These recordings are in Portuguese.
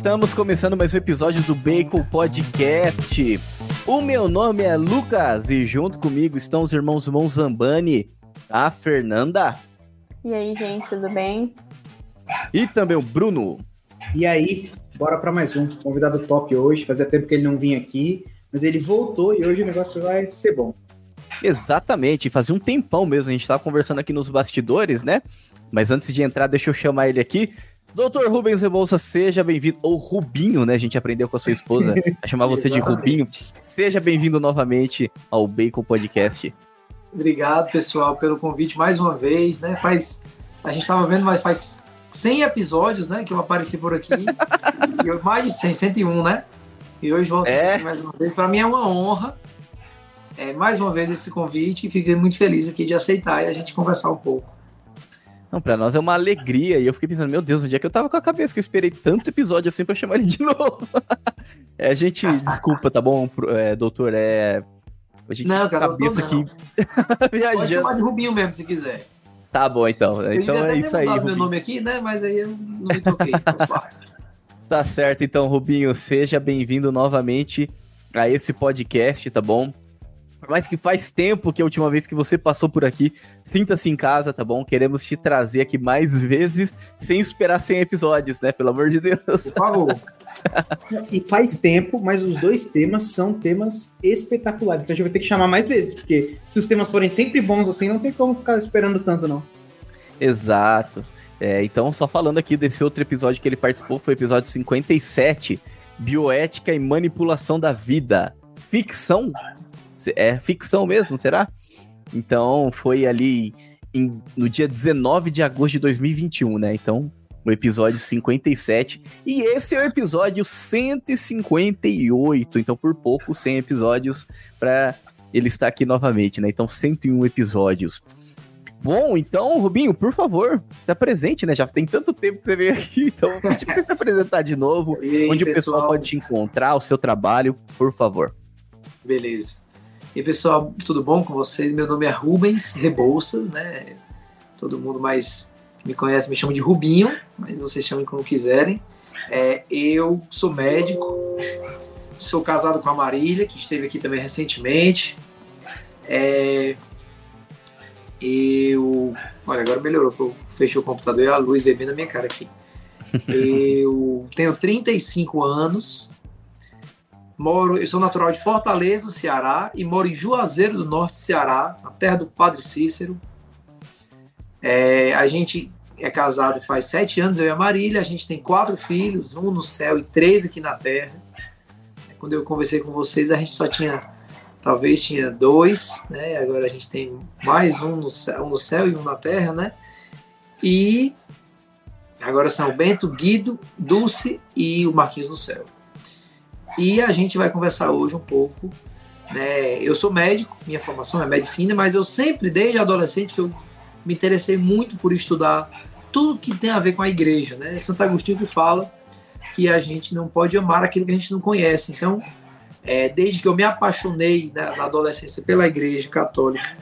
estamos começando mais um episódio do Bacon Podcast. O meu nome é Lucas e junto comigo estão os irmãos Monzambani, a Fernanda. E aí, gente, tudo bem? E também o Bruno. E aí, bora para mais um convidado top hoje. Fazia tempo que ele não vinha aqui, mas ele voltou e hoje o negócio vai ser bom. Exatamente, fazia um tempão mesmo, a gente estava conversando aqui nos bastidores, né? Mas antes de entrar, deixa eu chamar ele aqui. Doutor Rubens Rebouça, seja bem-vindo. Ou Rubinho, né? A gente aprendeu com a sua esposa a chamar você de Rubinho. Seja bem-vindo novamente ao Bacon Podcast. Obrigado, pessoal, pelo convite mais uma vez, né? Faz. A gente estava vendo, mas faz 100 episódios, né? Que eu apareci por aqui. e mais de 100, 101, né? E hoje volto É. mais uma vez. Para mim é uma honra. É, mais uma vez esse convite e fiquei muito feliz aqui de aceitar e a gente conversar um pouco. Não, pra nós é uma alegria. E eu fiquei pensando, meu Deus, onde é que eu tava com a cabeça? Que eu esperei tanto episódio assim pra chamar ele de novo. é, a gente, desculpa, tá bom, é, doutor? É. A gente Não, com a cara, cabeça aqui Pode chamar de Rubinho mesmo, se quiser. Tá bom, então. Eu Então é isso aí. mudado meu nome aqui, né? Mas aí eu não me toquei. Tá certo, então, Rubinho, seja bem-vindo novamente a esse podcast, tá bom? Mais que faz tempo que a última vez que você passou por aqui, sinta-se em casa, tá bom? Queremos te trazer aqui mais vezes, sem esperar 100 episódios, né? Pelo amor de Deus. Por favor. E faz tempo, mas os dois temas são temas espetaculares. Então a gente vai ter que chamar mais vezes, porque se os temas forem sempre bons assim, não tem como ficar esperando tanto, não. Exato. É, então, só falando aqui desse outro episódio que ele participou, foi o episódio 57, Bioética e Manipulação da Vida. Ficção? É ficção mesmo, será? Então, foi ali em- no dia 19 de agosto de 2021, né? Então, o episódio 57. E esse é o episódio 158. Então, por pouco, 100 episódios para ele estar aqui novamente, né? Então, 101 episódios. Bom, então, Rubinho, por favor, se apresente, né? Já tem tanto tempo que você veio aqui, então vou pedir pra você se apresentar de novo. Aí, onde o pessoal pode te encontrar, o seu trabalho, por favor. Beleza. E pessoal, tudo bom com vocês? Meu nome é Rubens Rebouças, né? Todo mundo mais que me conhece me chama de Rubinho, mas vocês chamem como quiserem. É, eu sou médico, sou casado com a Marília, que esteve aqui também recentemente. É, eu. Olha, agora melhorou, porque eu fechei o computador e a luz veio bem na minha cara aqui. Eu tenho 35 anos, Moro, eu sou natural de Fortaleza, Ceará, e moro em Juazeiro do Norte, Ceará, na terra do Padre Cícero. É, a gente é casado faz sete anos, eu e a Marília. A gente tem quatro filhos, um no céu e três aqui na terra. Quando eu conversei com vocês, a gente só tinha, talvez tinha dois, né? Agora a gente tem mais um no céu, um no céu e um na terra, né? E agora são o Bento, Guido, Dulce e o Marquinhos no céu. E a gente vai conversar hoje um pouco. Né? Eu sou médico, minha formação é medicina, mas eu sempre, desde adolescente, que eu me interessei muito por estudar tudo que tem a ver com a igreja. Né? Santo Agostinho que fala que a gente não pode amar aquilo que a gente não conhece. Então, é, desde que eu me apaixonei na, na adolescência pela igreja católica,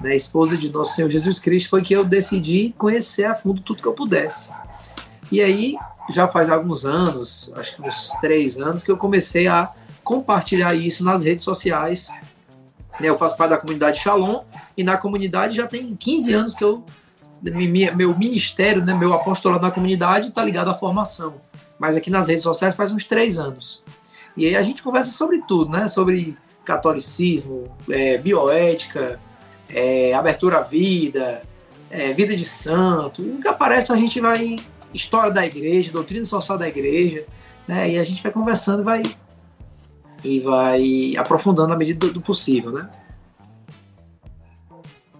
né, esposa de nosso Senhor Jesus Cristo, foi que eu decidi conhecer a fundo tudo que eu pudesse. E aí, já faz alguns anos, acho que uns três anos, que eu comecei a compartilhar isso nas redes sociais. Eu faço parte da comunidade Shalom e na comunidade já tem 15 anos que eu meu ministério, né, meu apostolado na comunidade está ligado à formação. Mas aqui nas redes sociais faz uns três anos. E aí a gente conversa sobre tudo, né? Sobre catolicismo, é, bioética, é, abertura à vida, é, vida de santo. O que aparece a gente vai história da igreja, doutrina social da igreja, né? E a gente vai conversando, e vai e vai aprofundando na medida do, do possível, né?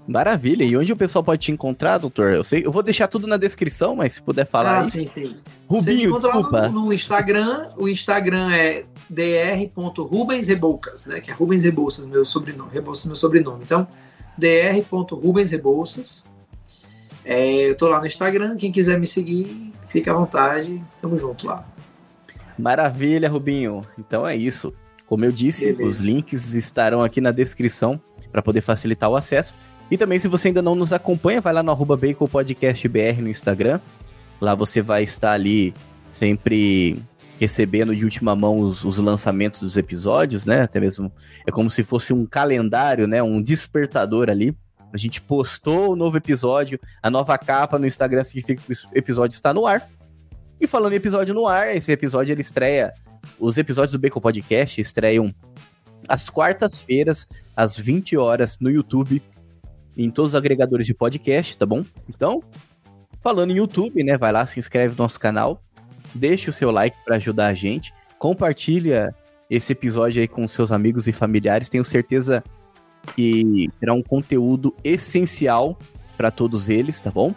Maravilha. E onde o pessoal pode te encontrar, doutor? Eu sei, eu vou deixar tudo na descrição, mas se puder falar ah, aí. sim, sim. Rubinho, desculpa. No, no Instagram, o Instagram é dr.rubensreboucas, né? Que é Rubens Rebouças, meu sobrenome. Rebouças, meu sobrenome. Então, dr.rubensrebouças. É, eu tô lá no Instagram. Quem quiser me seguir, fica à vontade. Tamo junto lá. Maravilha, Rubinho. Então é isso. Como eu disse, Beleza. os links estarão aqui na descrição para poder facilitar o acesso. E também, se você ainda não nos acompanha, vai lá no arroba Bacon Podcast BR no Instagram. Lá você vai estar ali sempre recebendo de última mão os, os, lançamentos dos episódios, né? Até mesmo é como se fosse um calendário, né? Um despertador ali. A gente postou o novo episódio, a nova capa no Instagram significa que o episódio está no ar. E falando em episódio no ar, esse episódio ele estreia. Os episódios do Bacon Podcast estreiam às quartas-feiras, às 20 horas, no YouTube, em todos os agregadores de podcast, tá bom? Então, falando em YouTube, né? Vai lá, se inscreve no nosso canal, deixa o seu like para ajudar a gente, compartilha esse episódio aí com seus amigos e familiares. Tenho certeza que terá um conteúdo essencial para todos eles, tá bom?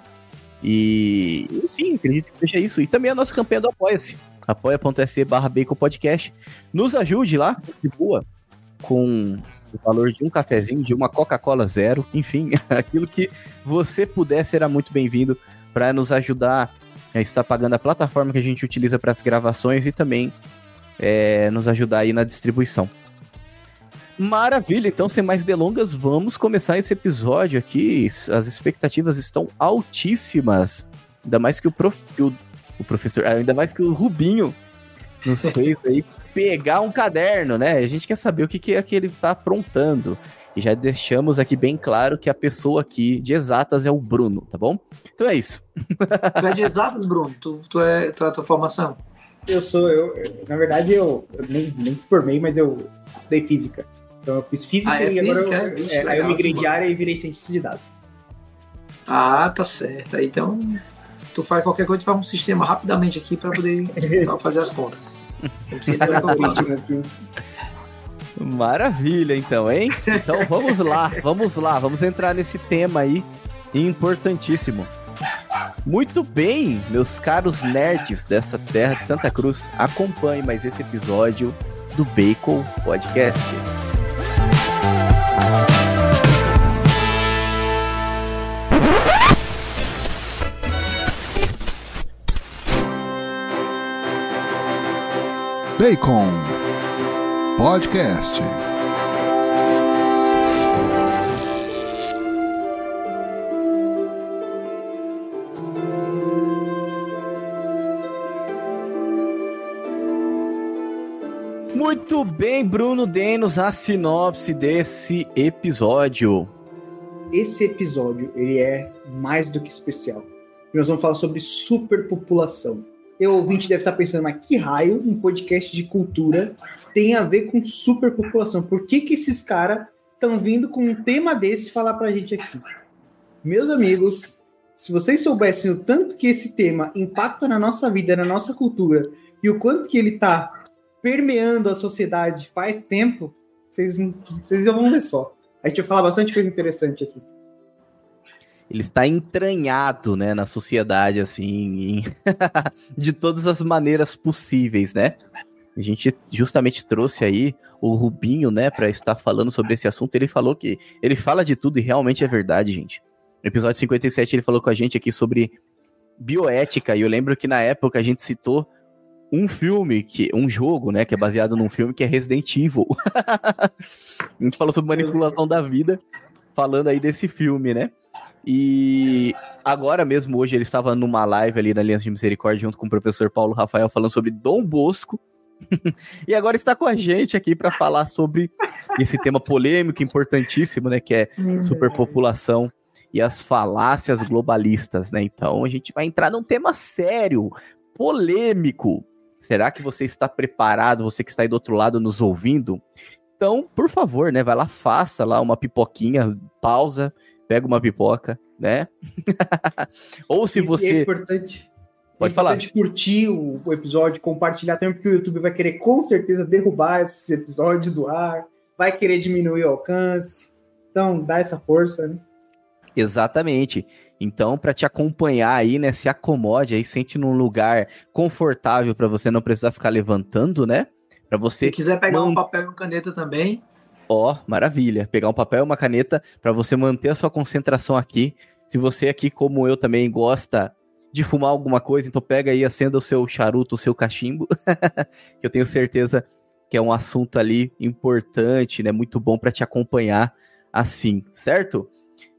E, enfim, acredito que seja isso. E também a nossa campanha do Apoia-se. apoia.se barra Bacon Podcast. Nos ajude lá, contribua com o valor de um cafezinho, de uma Coca-Cola zero, enfim, aquilo que você puder será muito bem-vindo para nos ajudar a estar pagando a plataforma que a gente utiliza para as gravações e também é, nos ajudar aí na distribuição. Maravilha, então sem mais delongas, vamos começar esse episódio aqui. As expectativas estão altíssimas. Ainda mais que o, prof, o, o professor, ainda mais que o Rubinho nos fez aí pegar um caderno, né? A gente quer saber o que, que é que ele está aprontando. E já deixamos aqui bem claro que a pessoa aqui de exatas é o Bruno, tá bom? Então é isso. Tu é de exatas, Bruno? Tu, tu, é, tu é a tua formação? Eu sou, eu, eu na verdade, eu, eu, nem, nem formei, mas eu dei física. Então eu fiz física ah, é e física? agora eu, é, é, aí eu migrei de área e virei cientista de dados. Ah, tá certo. Então, tu faz qualquer coisa, tu faz um sistema rapidamente aqui para poder fazer as contas. Maravilha, então, hein? Então vamos lá, vamos lá, vamos entrar nesse tema aí importantíssimo. Muito bem, meus caros nerds dessa terra de Santa Cruz, acompanhe mais esse episódio do Bacon Podcast. Bacon Podcast. Muito bem, Bruno, dê-nos a sinopse desse episódio. Esse episódio, ele é mais do que especial. Nós vamos falar sobre superpopulação o ouvinte deve estar pensando, mas que raio um podcast de cultura tem a ver com superpopulação? Por que, que esses caras estão vindo com um tema desse falar pra gente aqui? Meus amigos, se vocês soubessem o tanto que esse tema impacta na nossa vida, na nossa cultura, e o quanto que ele está permeando a sociedade faz tempo, vocês, vocês vão ver só. A gente vai falar bastante coisa interessante aqui ele está entranhado, né, na sociedade, assim, de todas as maneiras possíveis, né? A gente justamente trouxe aí o Rubinho, né, para estar falando sobre esse assunto. Ele falou que ele fala de tudo e realmente é verdade, gente. No episódio 57 ele falou com a gente aqui sobre bioética e eu lembro que na época a gente citou um filme, que um jogo, né, que é baseado num filme que é Resident Evil. a gente falou sobre manipulação da vida, falando aí desse filme, né? E agora mesmo, hoje, ele estava numa live ali na Aliança de Misericórdia junto com o professor Paulo Rafael falando sobre Dom Bosco. e agora está com a gente aqui para falar sobre esse tema polêmico, importantíssimo, né? Que é superpopulação e as falácias globalistas, né? Então a gente vai entrar num tema sério, polêmico. Será que você está preparado, você que está aí do outro lado nos ouvindo? Então, por favor, né? Vai lá, faça lá uma pipoquinha, pausa, pega uma pipoca, né? Ou se você. é importante. Pode é falar. importante curtir o, o, episódio, compartilhar também, porque o YouTube vai querer com certeza derrubar esses episódios do ar, vai querer diminuir o alcance. Então, dá essa força, né? Exatamente. Então, para te acompanhar aí, né, se acomode aí, sente num lugar confortável para você não precisar ficar levantando, né? Para você. Se quiser pegar um papel e uma caneta também, Ó, oh, maravilha. Pegar um papel e uma caneta para você manter a sua concentração aqui. Se você aqui, como eu também, gosta de fumar alguma coisa, então pega aí, acenda o seu charuto, o seu cachimbo, que eu tenho certeza que é um assunto ali importante, né? Muito bom para te acompanhar assim, certo?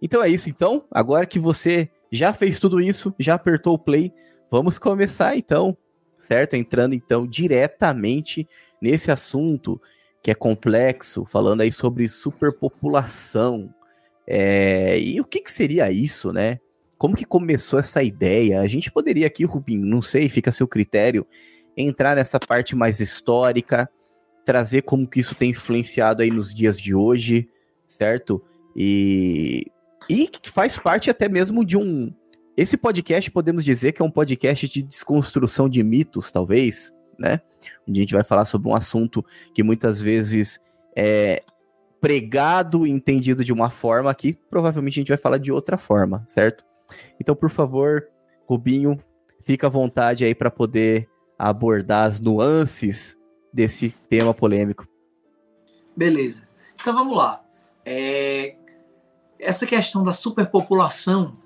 Então é isso, então. Agora que você já fez tudo isso, já apertou o play, vamos começar então. certo? Entrando então diretamente nesse assunto que é complexo, falando aí sobre superpopulação. É, e o que, que seria isso, né? Como que começou essa ideia? A gente poderia aqui, Rubinho, não sei, fica a seu critério, entrar nessa parte mais histórica, trazer como que isso tem influenciado aí nos dias de hoje, certo? E, e faz parte até mesmo de um. Esse podcast podemos dizer que é um podcast de desconstrução de mitos, talvez, né? Onde a gente vai falar sobre um assunto que muitas vezes é pregado e entendido de uma forma que provavelmente a gente vai falar de outra forma, certo? Então, por favor, Rubinho, fica à vontade aí para poder abordar as nuances desse tema polêmico. Beleza. Então vamos lá. É... Essa questão da superpopulação,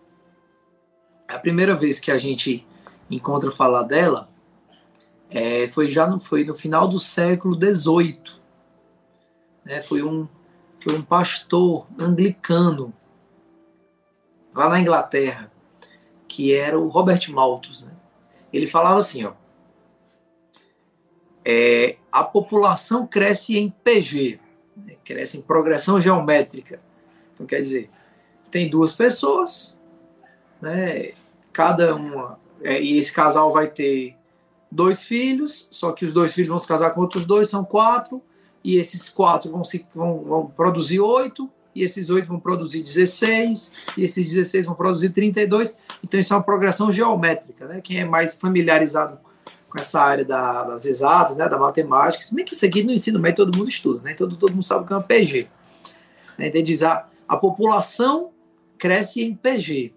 é a primeira vez que a gente encontra falar dela é, foi já no, foi no final do século XVIII. Né? Foi, um, foi um pastor anglicano lá na Inglaterra, que era o Robert Malthus. Né? Ele falava assim, ó, é, a população cresce em PG, né? cresce em progressão geométrica. Então, quer dizer, tem duas pessoas, né? cada uma, é, e esse casal vai ter dois filhos, só que os dois filhos vão se casar com outros dois, são quatro, e esses quatro vão, se, vão, vão produzir oito, e esses oito vão produzir 16, e esses 16 vão produzir 32. Então, isso é uma progressão geométrica. Né? Quem é mais familiarizado com essa área da, das exatas, né, da matemática, se bem que isso aqui no ensino médio todo mundo estuda, né? todo, todo mundo sabe o que é uma PG. Né? Então, diz a, a população cresce em PG,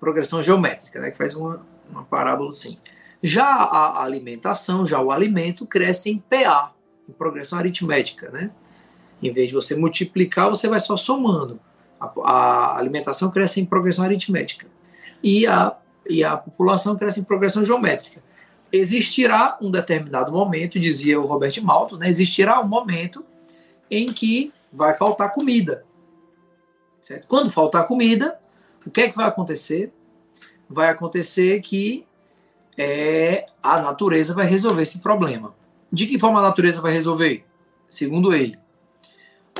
progressão geométrica, né? que faz uma, uma parábola assim. Já a alimentação, já o alimento cresce em PA, em progressão aritmética, né? Em vez de você multiplicar, você vai só somando. A, a alimentação cresce em progressão aritmética. E a, e a população cresce em progressão geométrica. Existirá um determinado momento, dizia o Robert Malthus, né? existirá um momento em que vai faltar comida. Certo? Quando faltar comida, o que é que vai acontecer? Vai acontecer que é, a natureza vai resolver esse problema. De que forma a natureza vai resolver? Segundo ele,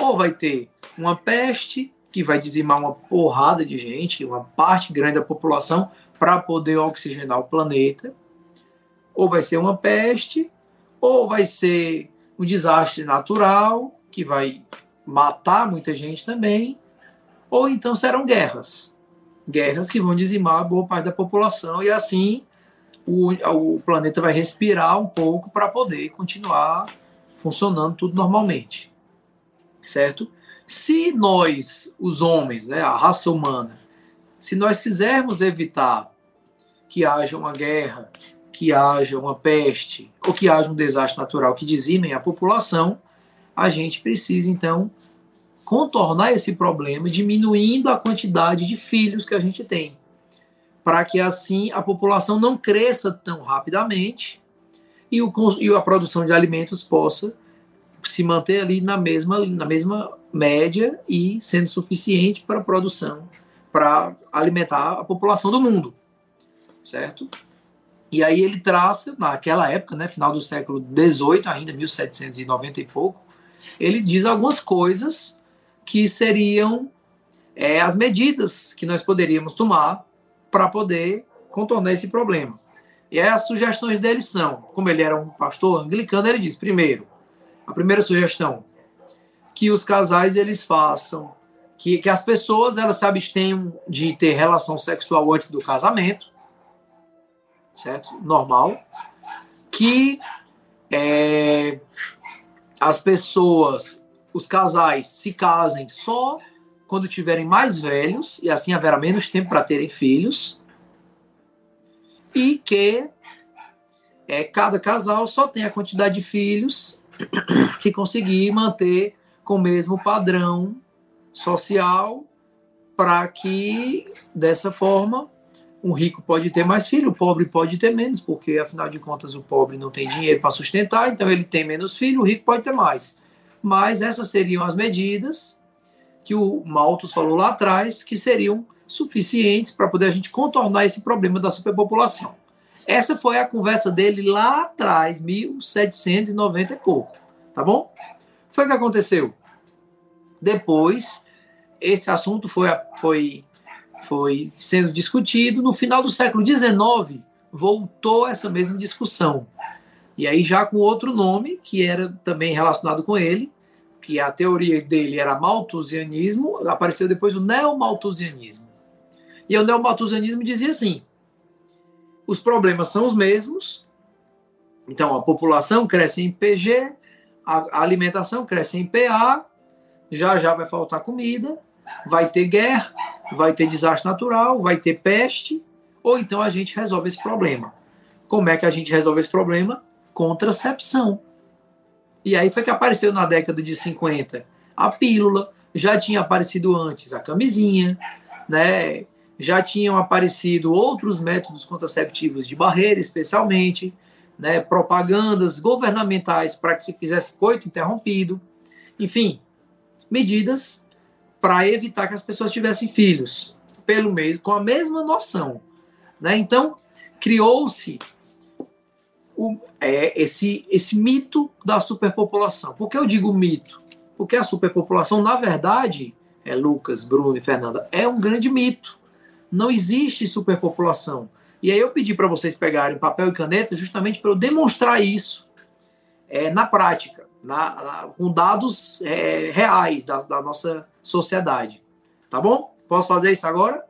ou vai ter uma peste que vai dizimar uma porrada de gente, uma parte grande da população, para poder oxigenar o planeta, ou vai ser uma peste, ou vai ser um desastre natural que vai matar muita gente também, ou então serão guerras. Guerras que vão dizimar boa parte da população e assim o, o planeta vai respirar um pouco para poder continuar funcionando tudo normalmente. Certo? Se nós, os homens, né, a raça humana, se nós quisermos evitar que haja uma guerra, que haja uma peste ou que haja um desastre natural que dizimem a população, a gente precisa então contornar esse problema diminuindo a quantidade de filhos que a gente tem para que assim a população não cresça tão rapidamente e, o, e a produção de alimentos possa se manter ali na mesma, na mesma média e sendo suficiente para a produção, para alimentar a população do mundo, certo? E aí ele traça, naquela época, né, final do século XVIII, ainda 1790 e pouco, ele diz algumas coisas que seriam é, as medidas que nós poderíamos tomar para poder contornar esse problema. E aí as sugestões dele são, como ele era um pastor anglicano, ele diz, primeiro, a primeira sugestão, que os casais eles façam, que, que as pessoas elas se abstenham de ter relação sexual antes do casamento, certo? Normal. Que é, as pessoas, os casais se casem só quando tiverem mais velhos, e assim haverá menos tempo para terem filhos, e que é, cada casal só tem a quantidade de filhos que conseguir manter com o mesmo padrão social, para que dessa forma um rico pode ter mais filho, o pobre pode ter menos, porque afinal de contas o pobre não tem dinheiro para sustentar, então ele tem menos filho, o rico pode ter mais. Mas essas seriam as medidas que o Malthus falou lá atrás, que seriam suficientes para poder a gente contornar esse problema da superpopulação. Essa foi a conversa dele lá atrás, 1790 e pouco, tá bom? Foi o que aconteceu. Depois, esse assunto foi, foi, foi sendo discutido. No final do século XIX, voltou essa mesma discussão. E aí já com outro nome, que era também relacionado com ele, que a teoria dele era malthusianismo, apareceu depois o neomalthusianismo. E o neomalthusianismo dizia assim: os problemas são os mesmos, então a população cresce em PG, a alimentação cresce em PA, já já vai faltar comida, vai ter guerra, vai ter desastre natural, vai ter peste, ou então a gente resolve esse problema. Como é que a gente resolve esse problema? Contracepção. E aí foi que apareceu na década de 50 a pílula, já tinha aparecido antes a camisinha, né? Já tinham aparecido outros métodos contraceptivos de barreira, especialmente, né? Propagandas governamentais para que se fizesse coito interrompido. Enfim, medidas para evitar que as pessoas tivessem filhos, pelo meio, com a mesma noção. Né? Então, criou-se o, é, esse, esse mito da superpopulação. Por que eu digo mito? Porque a superpopulação, na verdade, é Lucas, Bruno e Fernanda, é um grande mito. Não existe superpopulação. E aí eu pedi para vocês pegarem papel e caneta justamente para eu demonstrar isso é, na prática, na, na, com dados é, reais da, da nossa sociedade. Tá bom? Posso fazer isso agora?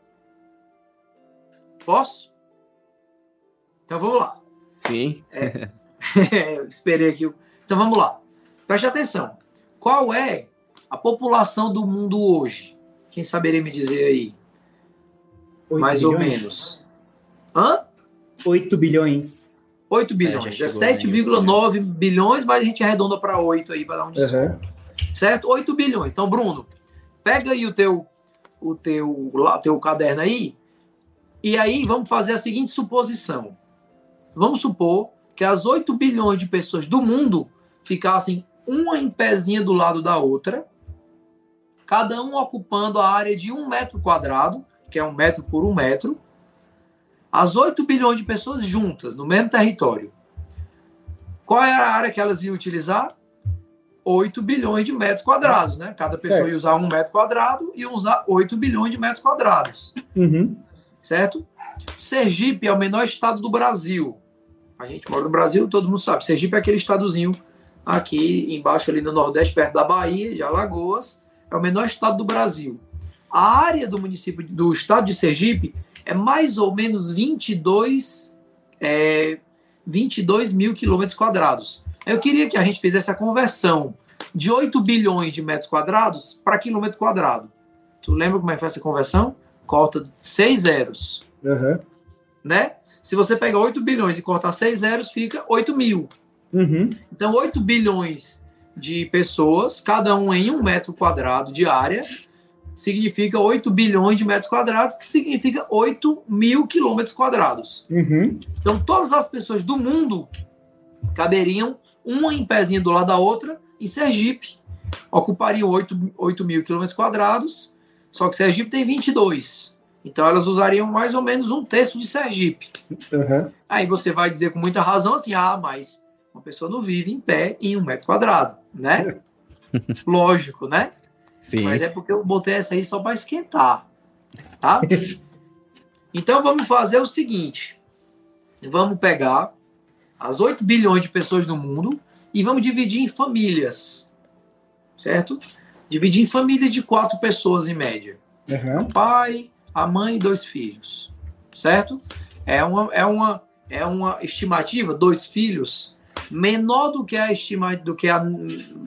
Posso? Então vamos lá. Sim. É, eu esperei aqui. Então vamos lá. Preste atenção. Qual é a população do mundo hoje? Quem saberia me dizer aí? Mais bilhões? ou menos. Hã? 8 bilhões. 8 bilhões. É, é 7,9 bilhões, mas a gente arredonda para 8 aí para dar um desconto. Uhum. Certo? 8 bilhões. Então, Bruno, pega aí o teu o teu, lá, teu caderno aí e aí vamos fazer a seguinte suposição. Vamos supor que as 8 bilhões de pessoas do mundo ficassem uma em pezinha do lado da outra, cada um ocupando a área de um metro quadrado, que é um metro por um metro, as 8 bilhões de pessoas juntas, no mesmo território. Qual era a área que elas iam utilizar? 8 bilhões de metros quadrados, né? Cada pessoa certo. ia usar um metro quadrado e usar 8 bilhões de metros quadrados. Uhum. Certo? Sergipe é o menor estado do Brasil. A gente mora no Brasil, todo mundo sabe. Sergipe é aquele estadozinho aqui embaixo, ali no Nordeste, perto da Bahia, de Alagoas. É o menor estado do Brasil. A área do município do estado de Sergipe é mais ou menos 22, é, 22 mil quilômetros quadrados. Eu queria que a gente fizesse a conversão de 8 bilhões de metros quadrados para quilômetro quadrado. Tu lembra como é que faz essa conversão? Corta seis zeros. Uhum. Né? Se você pegar 8 bilhões e cortar 6 zeros, fica 8 mil. Uhum. Então, 8 bilhões de pessoas, cada um em um metro quadrado de área, significa 8 bilhões de metros quadrados, que significa 8 mil quilômetros quadrados. Uhum. Então, todas as pessoas do mundo caberiam uma em pezinha do lado da outra em Sergipe. Ocupariam 8, 8 mil quilômetros quadrados, só que Sergipe tem 22. Então elas usariam mais ou menos um terço de Sergipe. Uhum. Aí você vai dizer com muita razão assim: ah, mas uma pessoa não vive em pé em um metro quadrado, né? Lógico, né? Sim. Mas é porque eu botei essa aí só para esquentar, tá? então vamos fazer o seguinte: vamos pegar as 8 bilhões de pessoas do mundo e vamos dividir em famílias, certo? Dividir em famílias de quatro pessoas em média. Uhum. pai, a mãe e dois filhos, certo? É uma, é uma, é uma estimativa, dois filhos, menor do que a estima, do que a,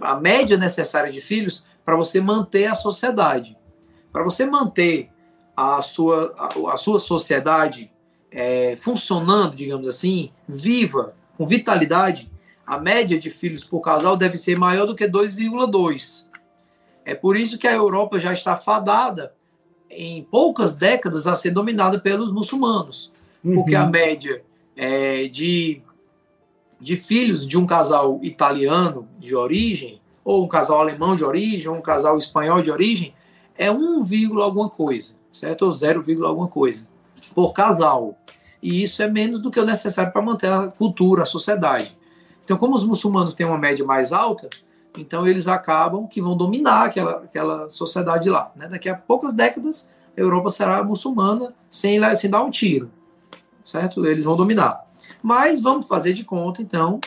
a média necessária de filhos para você manter a sociedade. Para você manter a sua, a, a sua sociedade é, funcionando, digamos assim, viva, com vitalidade, a média de filhos por casal deve ser maior do que 2,2. É por isso que a Europa já está fadada em poucas décadas a ser dominada pelos muçulmanos, uhum. porque a média é, de, de filhos de um casal italiano de origem, ou um casal alemão de origem, ou um casal espanhol de origem, é 1, alguma coisa, certo? Ou 0, alguma coisa por casal. e isso é menos do que o necessário para manter a cultura, a sociedade. Então, como os muçulmanos têm uma média mais alta, então eles acabam que vão dominar aquela, aquela sociedade lá. Né? Daqui a poucas décadas, a Europa será muçulmana sem, sem dar um tiro, certo? Eles vão dominar. Mas vamos fazer de conta, então,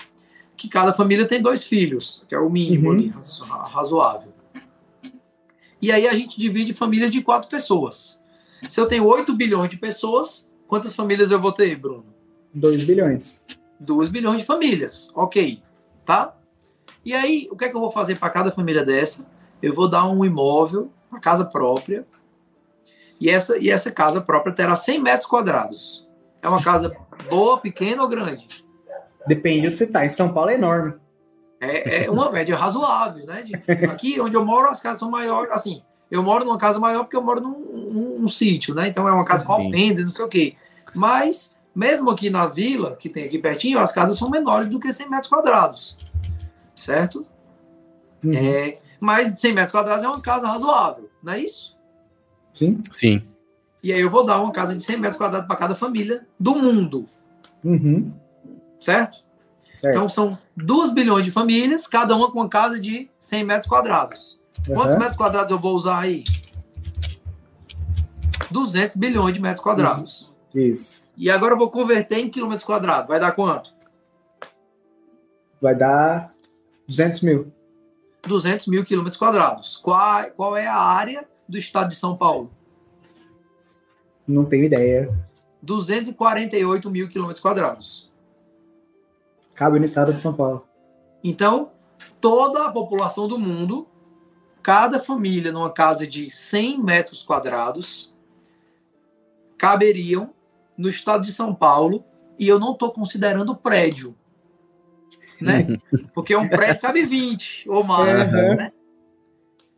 que cada família tem dois filhos, que é o mínimo uhum. ali, razoável. E aí a gente divide famílias de quatro pessoas. Se eu tenho 8 bilhões de pessoas, quantas famílias eu vou ter, Bruno? 2 bilhões. 2 bilhões de famílias. Ok. Tá? E aí, o que é que eu vou fazer para cada família dessa? Eu vou dar um imóvel, uma casa própria. E essa, e essa casa própria terá 100 metros quadrados. É uma casa boa, pequena ou grande? Depende de onde você está. Em São Paulo é enorme. É, é uma média razoável, né? De, aqui onde eu moro, as casas são maiores. Assim, eu moro numa casa maior porque eu moro num, num, num sítio, né? Então é uma casa com renda, não sei o quê. Mas, mesmo aqui na vila, que tem aqui pertinho, as casas são menores do que 100 metros quadrados. Certo? Uhum. É, mas 100 metros quadrados é uma casa razoável, não é isso? Sim. Sim. E aí eu vou dar uma casa de 100 metros quadrados para cada família do mundo. Uhum. Certo? certo? Então são 2 bilhões de famílias, cada uma com uma casa de 100 metros quadrados. Uhum. Quantos metros quadrados eu vou usar aí? 200 bilhões de metros quadrados. Isso. E agora eu vou converter em quilômetros quadrados. Vai dar quanto? Vai dar 200 mil. 200 mil quilômetros quadrados. Qual, qual é a área do estado de São Paulo? Não tenho ideia. 248 mil quilômetros quadrados. Cabe no estado de São Paulo. Então, toda a população do mundo, cada família numa casa de 100 metros quadrados, caberiam no estado de São Paulo, e eu não estou considerando prédio. Né? Porque um prédio cabe 20 ou mais. Uhum. Né?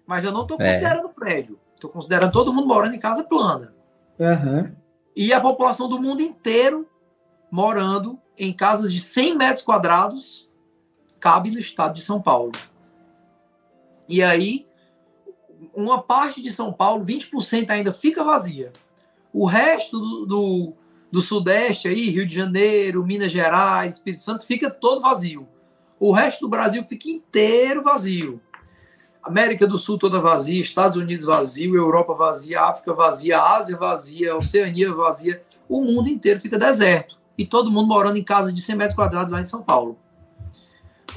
Mas eu não estou é. considerando é. prédio. Estou considerando todo mundo morando em casa plana. Uhum. E a população do mundo inteiro morando em casas de 100 metros quadrados cabe no estado de São Paulo. E aí, uma parte de São Paulo, 20% ainda fica vazia. O resto do, do, do, Sudeste, aí, Rio de Janeiro, Minas Gerais, Espírito Santo, fica todo vazio. O resto do Brasil fica inteiro vazio. América do Sul toda vazia, Estados Unidos vazio, Europa vazia, África vazia, Ásia vazia, Oceania vazia, o mundo inteiro fica deserto. E todo mundo morando em casa de 100 metros quadrados lá em São Paulo.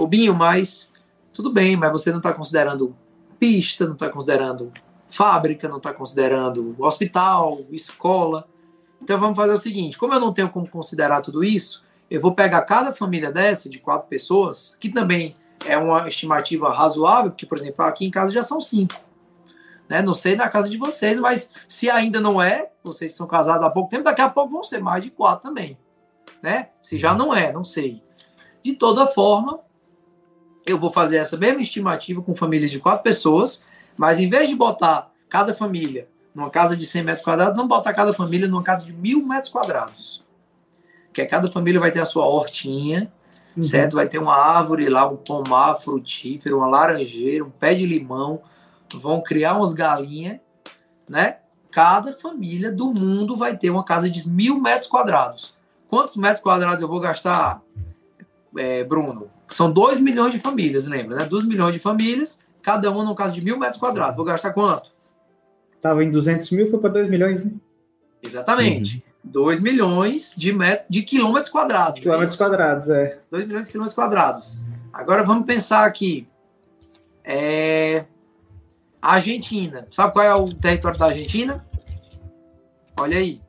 Binho, mas tudo bem, mas você não está considerando pista, não está considerando fábrica, não está considerando hospital, escola. Então vamos fazer o seguinte: como eu não tenho como considerar tudo isso, eu vou pegar cada família dessa, de quatro pessoas, que também é uma estimativa razoável, porque, por exemplo, aqui em casa já são cinco. Né? Não sei na casa de vocês, mas se ainda não é, vocês são casados há pouco tempo, daqui a pouco vão ser mais de quatro também. Né? Se já não é, não sei. De toda forma, eu vou fazer essa mesma estimativa com famílias de quatro pessoas, mas em vez de botar cada família numa casa de 100 metros quadrados, vamos botar cada família numa casa de mil metros quadrados. Que é, cada família vai ter a sua hortinha, uhum. certo? Vai ter uma árvore lá, um pomar frutífero, uma laranjeira, um pé de limão, vão criar umas galinhas, né? Cada família do mundo vai ter uma casa de mil metros quadrados. Quantos metros quadrados eu vou gastar, é, Bruno? São 2 milhões de famílias, lembra, né? 2 milhões de famílias, cada uma numa casa de mil metros quadrados. Vou gastar quanto? Tava em 200 mil, foi para 2 milhões, né? Exatamente. Uhum. 2 milhões de, met... de quilômetros quadrados. Quilômetros quadrados, é. 2 milhões de quilômetros quadrados. Agora vamos pensar aqui. É... Argentina. Sabe qual é o território da Argentina? Olha aí.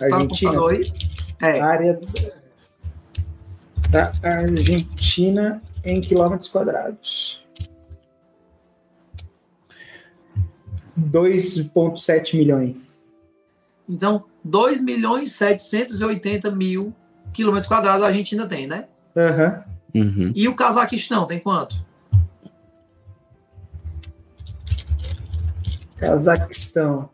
Argentina. Tá aí? É. Área da Argentina em quilômetros quadrados. 2,7 milhões. Então, 2 milhões 780 mil quilômetros quadrados a Argentina tem, né? Uhum. Uhum. E o Cazaquistão tem quanto? Cazaquistão.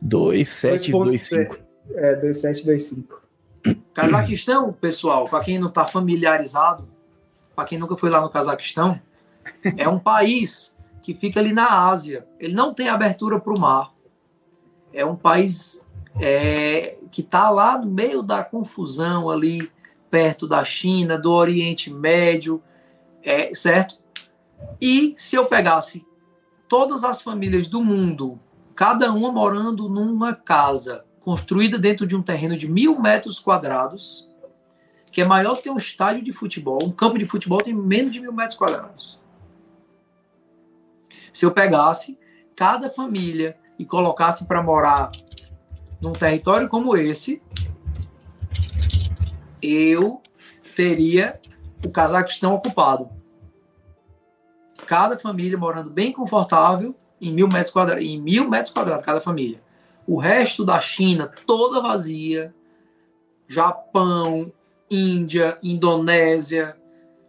2725. É, 2725. Cazaquistão, pessoal, para quem não está familiarizado, para quem nunca foi lá no Cazaquistão, é um país que fica ali na Ásia. Ele não tem abertura para o mar é um país é, que está lá no meio da confusão ali, perto da China, do Oriente Médio, é, certo? E se eu pegasse todas as famílias do mundo, cada uma morando numa casa construída dentro de um terreno de mil metros quadrados, que é maior que um estádio de futebol, um campo de futebol tem menos de mil metros quadrados. Se eu pegasse cada família e colocasse para morar num território como esse, eu teria o Cazaquistão ocupado. Cada família morando bem confortável em mil metros quadrados, em mil metros quadrados cada família. O resto da China toda vazia, Japão, Índia, Indonésia,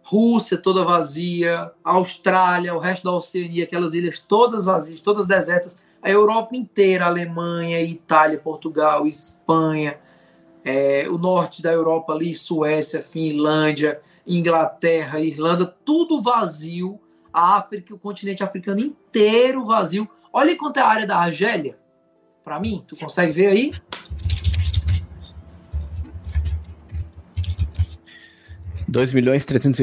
Rússia toda vazia, Austrália, o resto da Oceania, aquelas ilhas todas vazias, todas desertas, a Europa inteira, Alemanha, Itália, Portugal, Espanha, é, o norte da Europa ali, Suécia, Finlândia, Inglaterra, Irlanda, tudo vazio. A África, o continente africano inteiro vazio. Olha quanto é a área da Argélia. Para mim, tu consegue ver aí? Dois milhões trezentos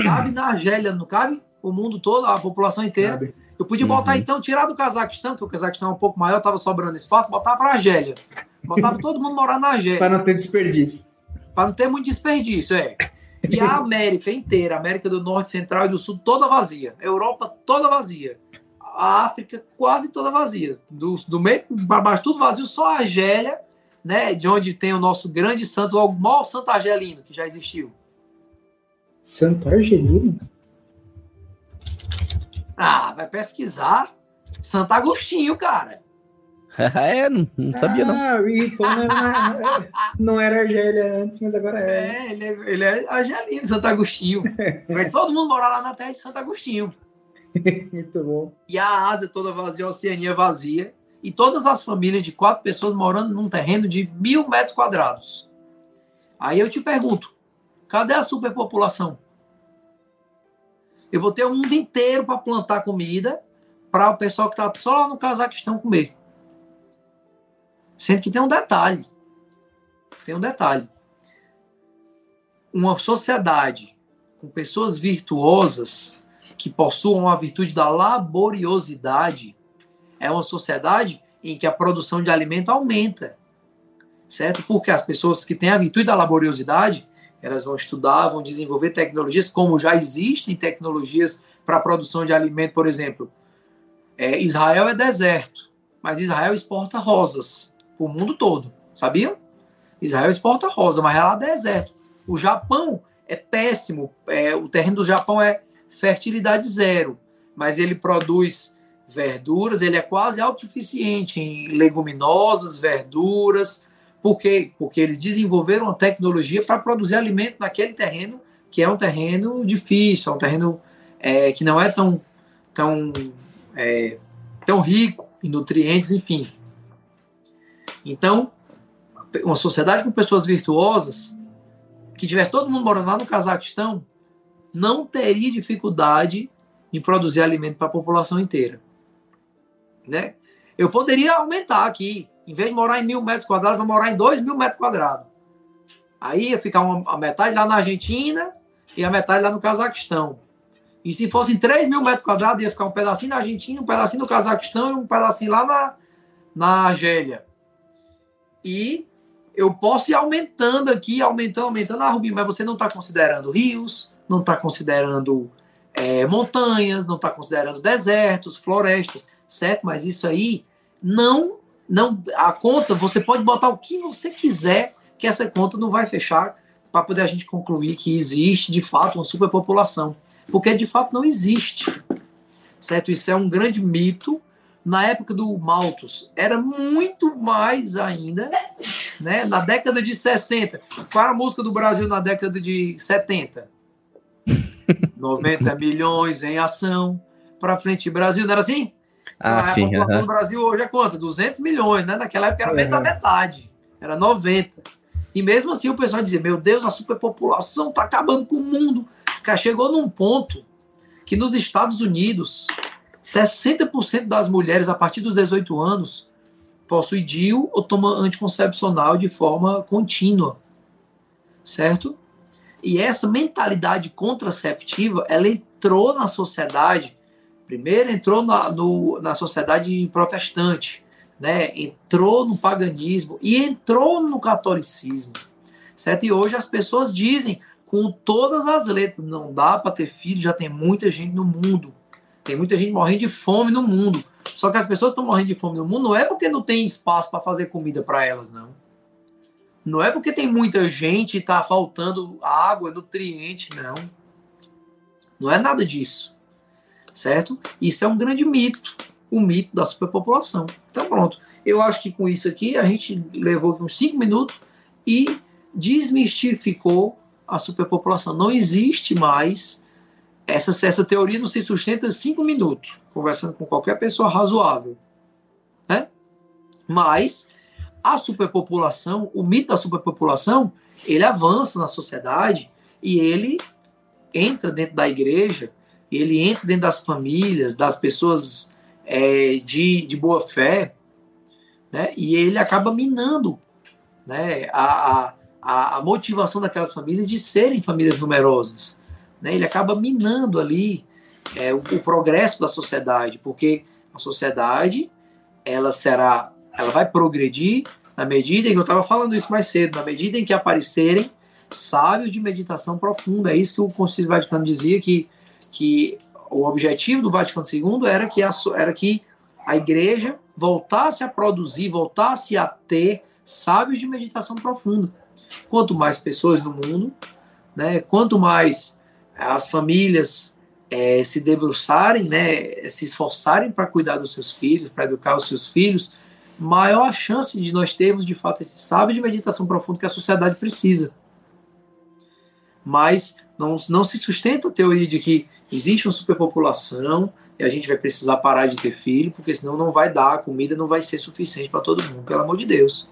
Cabe na Argélia, não cabe? O mundo todo, a população inteira. Cabe. Eu podia botar, uhum. então, tirar do Cazaquistão, que o Cazaquistão é um pouco maior, estava sobrando espaço, botar para a Argélia. Botava todo mundo morar na Argélia. para não ter desperdício. Para não ter muito desperdício, é. E a América inteira, a América do Norte, Central e do Sul, toda vazia. A Europa toda vazia. A África quase toda vazia. Do, do meio para baixo, tudo vazio, só a Argélia, né? De onde tem o nosso grande santo, o maior santo argelino que já existiu. Santo Argelino? Ah, vai pesquisar. Santo Agostinho, cara. é, não, não sabia não. Ah, não era, não era Argélia antes, mas agora é. É, ele é, ele é argelino, Santo Agostinho. Mas todo mundo mora lá na terra de Santo Agostinho. Muito bom. E a Ásia toda vazia, a Oceania vazia. E todas as famílias de quatro pessoas morando num terreno de mil metros quadrados. Aí eu te pergunto, cadê a superpopulação? Eu vou ter o mundo inteiro para plantar comida para o pessoal que está só lá no Cazaquistão comer. Sendo que tem um detalhe. Tem um detalhe. Uma sociedade com pessoas virtuosas que possuam a virtude da laboriosidade é uma sociedade em que a produção de alimento aumenta. Certo? Porque as pessoas que têm a virtude da laboriosidade, elas vão estudar, vão desenvolver tecnologias, como já existem tecnologias para a produção de alimento, por exemplo. É, Israel é deserto, mas Israel exporta rosas para o mundo todo, sabiam? Israel exporta rosa, mas é lá deserto. O Japão é péssimo, é, o terreno do Japão é fertilidade zero, mas ele produz verduras, ele é quase autossuficiente em leguminosas, verduras, por quê? Porque eles desenvolveram uma tecnologia para produzir alimento naquele terreno, que é um terreno difícil, é um terreno é, que não é tão, tão, é, tão rico em nutrientes, enfim. Então, uma sociedade com pessoas virtuosas, que tivesse todo mundo morando lá no Cazaquistão, não teria dificuldade em produzir alimento para a população inteira. Né? Eu poderia aumentar aqui em vez de morar em mil metros quadrados, vai morar em dois mil metros quadrados. Aí ia ficar uma, a metade lá na Argentina e a metade lá no Cazaquistão. E se fossem 3 mil metros quadrados, ia ficar um pedacinho na Argentina, um pedacinho no Cazaquistão e um pedacinho lá na, na Argélia. E eu posso ir aumentando aqui, aumentando, aumentando. Ah, Rubinho, mas você não está considerando rios, não está considerando é, montanhas, não está considerando desertos, florestas, certo? Mas isso aí não não a conta você pode botar o que você quiser que essa conta não vai fechar para poder a gente concluir que existe de fato uma superpopulação, porque de fato não existe, certo? Isso é um grande mito. Na época do Malthus era muito mais ainda, né? Na década de 60, qual era a música do Brasil na década de 70? 90 milhões em ação para frente Brasil, não era assim? Ah, a sim. população do Brasil hoje é quanto? 200 milhões, né? Naquela época era uhum. metade, metade. Era 90. E mesmo assim o pessoal dizia, meu Deus, a superpopulação está acabando com o mundo. Cara, chegou num ponto que nos Estados Unidos, 60% das mulheres a partir dos 18 anos possui DIU ou toma anticoncepcional de forma contínua, certo? E essa mentalidade contraceptiva, ela entrou na sociedade, primeiro entrou na, no, na sociedade protestante, né? entrou no paganismo e entrou no catolicismo, certo? E hoje as pessoas dizem com todas as letras, não dá para ter filho, já tem muita gente no mundo, tem muita gente morrendo de fome no mundo. Só que as pessoas estão morrendo de fome no mundo não é porque não tem espaço para fazer comida para elas, não. Não é porque tem muita gente e está faltando água, nutriente, não. Não é nada disso. Certo? Isso é um grande mito. O mito da superpopulação. Então, pronto. Eu acho que com isso aqui a gente levou uns cinco minutos e desmistificou a superpopulação. Não existe mais essa, essa teoria não se sustenta em cinco minutos, conversando com qualquer pessoa razoável. Né? Mas a superpopulação, o mito da superpopulação, ele avança na sociedade e ele entra dentro da igreja, ele entra dentro das famílias, das pessoas é, de, de boa fé, né? e ele acaba minando né? a, a, a motivação daquelas famílias de serem famílias numerosas né, ele acaba minando ali é, o, o, progresso da sociedade, porque a sociedade ela será, ela vai progredir na medida em que eu estava falando isso mais cedo, na medida em que aparecerem sábios de meditação profunda. É isso que o Concílio Vaticano dizia que, que o objetivo do Vaticano II era que a, era que a igreja voltasse a produzir, voltasse a ter sábios de meditação profunda. Quanto mais pessoas no mundo, né, quanto mais as famílias é, se debruçarem, né, se esforçarem para cuidar dos seus filhos, para educar os seus filhos, maior a chance de nós termos de fato esse sábio de meditação profunda que a sociedade precisa. Mas não, não se sustenta a teoria de que existe uma superpopulação e a gente vai precisar parar de ter filho, porque senão não vai dar, a comida não vai ser suficiente para todo mundo, pelo amor de Deus.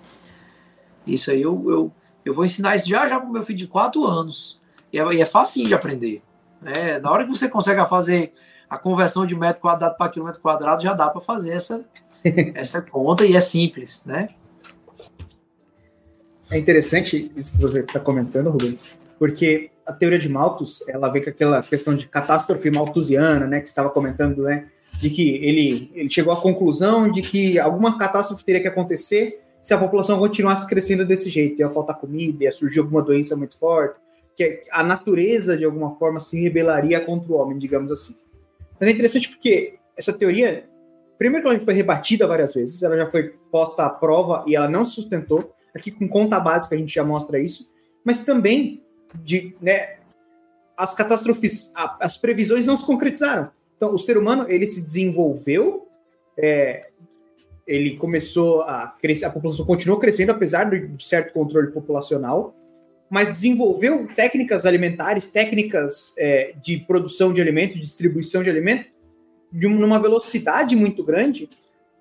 Isso aí eu, eu, eu vou ensinar isso já já para o meu filho de 4 anos. E é, e é facinho de aprender. Né? Na hora que você consegue fazer a conversão de metro quadrado para quilômetro quadrado, já dá para fazer essa, essa conta e é simples, né? É interessante isso que você está comentando, Rubens, porque a teoria de Malthus, ela vem com aquela questão de catástrofe malthusiana, né, que você estava comentando, né, de que ele, ele chegou à conclusão de que alguma catástrofe teria que acontecer se a população continuasse crescendo desse jeito, ia faltar comida, ia surgir alguma doença muito forte, que a natureza, de alguma forma, se rebelaria contra o homem, digamos assim. Mas é interessante porque essa teoria, primeiro que ela foi rebatida várias vezes, ela já foi posta à prova e ela não se sustentou. Aqui com conta básica a gente já mostra isso, mas também de, né, as catástrofes, as previsões não se concretizaram. Então, o ser humano ele se desenvolveu, é, ele começou a crescer, a população continuou crescendo apesar de certo controle populacional mas desenvolveu técnicas alimentares, técnicas é, de produção de alimento, distribuição de alimento, de uma velocidade muito grande,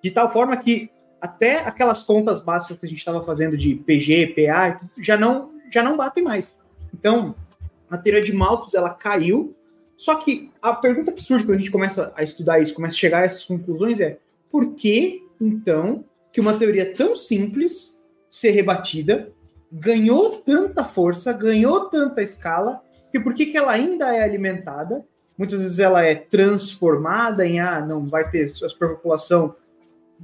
de tal forma que até aquelas contas básicas que a gente estava fazendo de PG, PA, já não, já não batem mais. Então, a teoria de Malthus ela caiu. Só que a pergunta que surge quando a gente começa a estudar isso, começa a chegar a essas conclusões é por que, então, que uma teoria tão simples ser rebatida ganhou tanta força, ganhou tanta escala, e por que, que ela ainda é alimentada? Muitas vezes ela é transformada em, ah, não vai ter, a população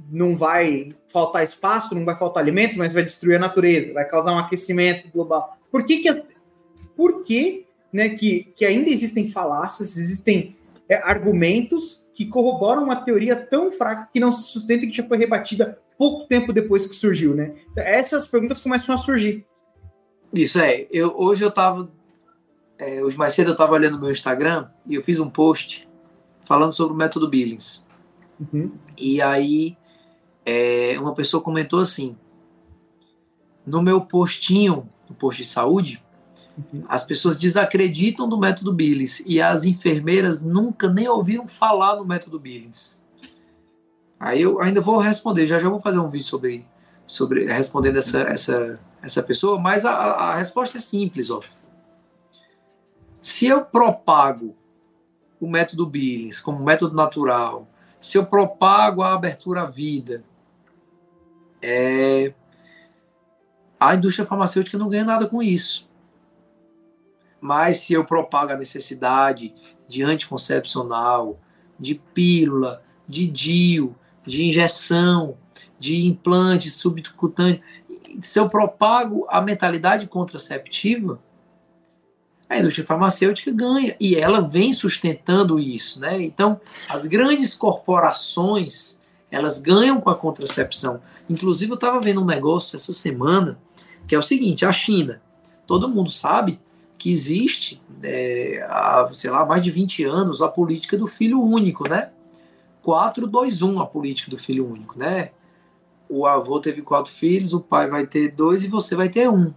não vai faltar espaço, não vai faltar alimento, mas vai destruir a natureza, vai causar um aquecimento global. Por que que, por que, né, que, que ainda existem falácias, existem é, argumentos que corroboram uma teoria tão fraca que não se sustenta e que já foi rebatida pouco tempo depois que surgiu, né? Essas perguntas começam a surgir. Isso é. Eu, hoje eu estava. É, hoje mais cedo eu estava olhando meu Instagram e eu fiz um post falando sobre o método Billings. Uhum. E aí é, uma pessoa comentou assim: no meu postinho, no posto de saúde, as pessoas desacreditam do método Billings e as enfermeiras nunca nem ouviram falar no método Billings. Aí eu ainda vou responder, já já vou fazer um vídeo sobre, sobre respondendo essa, essa, essa pessoa, mas a, a resposta é simples, ó. Se eu propago o método Billings como método natural, se eu propago a abertura à vida, é, a indústria farmacêutica não ganha nada com isso. Mas se eu propago a necessidade de anticoncepcional, de pílula, de DIU, de injeção, de implante subcutâneo, se eu propago a mentalidade contraceptiva, a indústria farmacêutica ganha e ela vem sustentando isso, né? Então, as grandes corporações, elas ganham com a contracepção. Inclusive, eu estava vendo um negócio essa semana que é o seguinte: a China, todo mundo sabe que existe é, há, sei lá, mais de 20 anos a política do filho único, né? 4-2-1 a política do filho único, né? O avô teve quatro filhos, o pai vai ter dois e você vai ter um.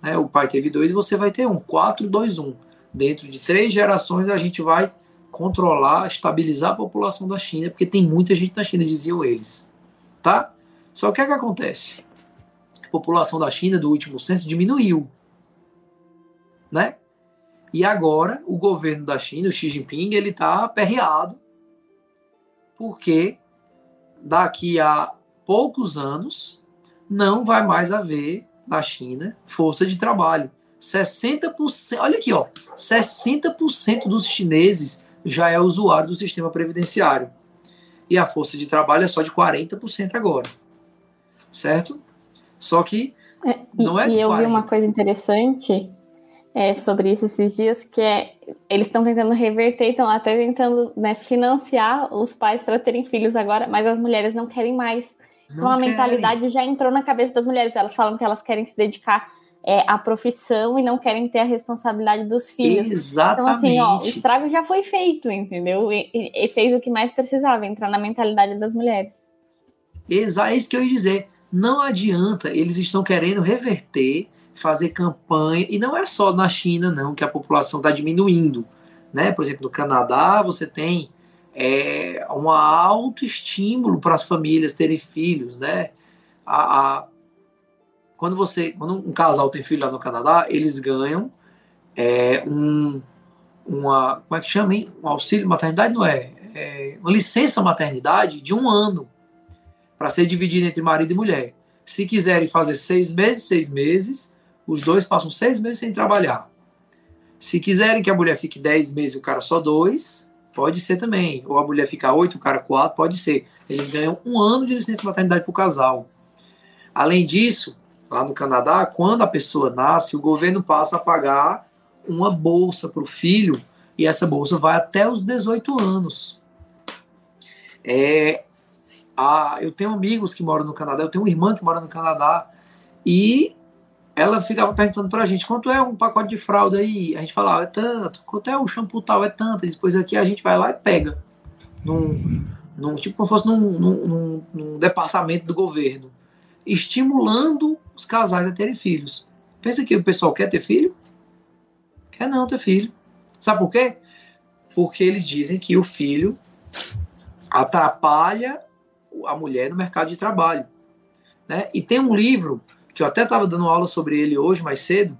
Né? O pai teve dois e você vai ter um. 4-2-1. Dentro de três gerações a gente vai controlar, estabilizar a população da China, porque tem muita gente na China, diziam eles. Tá? Só que o que, é que acontece? A população da China do último censo diminuiu. Né? E agora o governo da China, o Xi Jinping, ele está aperreado porque daqui a poucos anos não vai mais haver na China força de trabalho. 60%, olha aqui, ó, 60% dos chineses já é usuário do sistema previdenciário. E a força de trabalho é só de 40% agora. Certo? Só que é, não é E eu vi uma coisa interessante é, sobre isso esses dias, que é eles estão tentando reverter, estão até tentando né, financiar os pais para terem filhos agora, mas as mulheres não querem mais. Não então a querem. mentalidade já entrou na cabeça das mulheres. Elas falam que elas querem se dedicar é, à profissão e não querem ter a responsabilidade dos filhos. Exatamente. Então, assim, ó, o estrago já foi feito, entendeu? E, e fez o que mais precisava, entrar na mentalidade das mulheres. Exato, é isso que eu ia dizer não adianta, eles estão querendo reverter, fazer campanha, e não é só na China, não, que a população está diminuindo. Né? Por exemplo, no Canadá, você tem é, um alto estímulo para as famílias terem filhos. Né? A, a, quando, você, quando um casal tem filho lá no Canadá, eles ganham é, um, uma. Como é que chama, hein? Um auxílio maternidade não é, é uma licença maternidade de um ano para ser dividido entre marido e mulher. Se quiserem fazer seis meses, seis meses, os dois passam seis meses sem trabalhar. Se quiserem que a mulher fique dez meses e o cara só dois, pode ser também. Ou a mulher fica oito, o cara quatro, pode ser. Eles ganham um ano de licença maternidade para o casal. Além disso, lá no Canadá, quando a pessoa nasce, o governo passa a pagar uma bolsa para o filho e essa bolsa vai até os 18 anos. É, a, eu tenho amigos que moram no Canadá, eu tenho uma irmã que mora no Canadá, e ela ficava perguntando pra gente quanto é um pacote de fralda aí. A gente falava, é tanto, quanto é o shampoo tal, é tanto. E depois aqui a gente vai lá e pega. Num, num, tipo como se fosse num, num, num, departamento do governo. Estimulando os casais a terem filhos. Pensa que o pessoal quer ter filho? Quer não ter filho. Sabe por quê? Porque eles dizem que o filho atrapalha a mulher no mercado de trabalho. Né? E tem um livro, que eu até estava dando aula sobre ele hoje, mais cedo,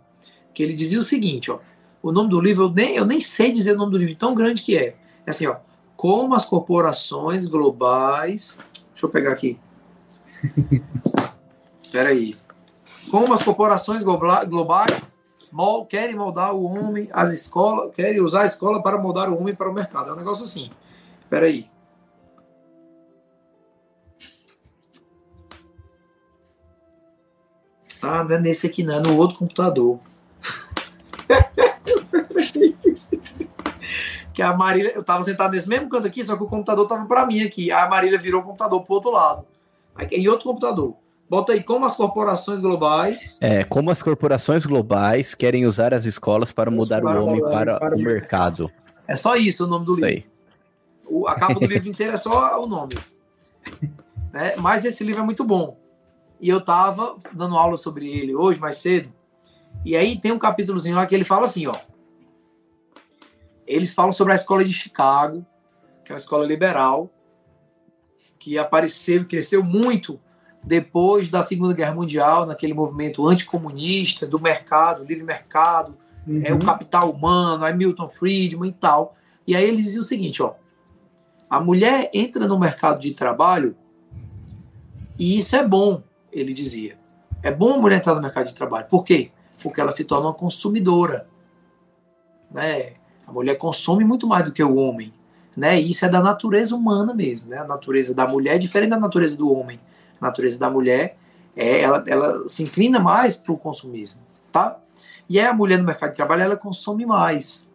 que ele dizia o seguinte, ó, o nome do livro, eu nem, eu nem sei dizer o nome do livro, tão grande que é. É assim, ó, como as corporações globais... Deixa eu pegar aqui. Espera aí. Como as corporações globais querem moldar o homem, as escolas, querem usar a escola para moldar o homem para o mercado. É um negócio assim. Espera aí. Ah, não é nesse aqui, não, é no outro computador. que a Marília, eu tava sentado nesse mesmo canto aqui, só que o computador tava para mim aqui. A Marília virou o computador pro outro lado. Aí, em outro computador. Bota aí como as corporações globais. É, como as corporações globais querem usar as escolas para mudar o homem para, para, o mercado. É só isso o nome do isso livro. Aí. O, a capa do livro inteiro é só o nome. É, mas esse livro é muito bom. E eu tava dando aula sobre ele hoje, mais cedo. E aí tem um capítulozinho lá que ele fala assim, ó. Eles falam sobre a escola de Chicago, que é uma escola liberal, que apareceu, cresceu muito depois da Segunda Guerra Mundial, naquele movimento anticomunista, do mercado, livre mercado, uhum. é o capital humano, é Milton Friedman e tal. E aí eles diziam o seguinte, ó. A mulher entra no mercado de trabalho E isso é bom, ele dizia. É bom a mulher entrar no mercado de trabalho. Por quê? Porque ela se torna uma consumidora. Né? A mulher consome muito mais do que o homem. Né? E isso é da natureza humana mesmo. Né? A natureza da mulher é diferente da natureza do homem. A natureza da mulher é, ela, ela se inclina mais para o consumismo. Tá? E aí a mulher no mercado de trabalho ela consome mais.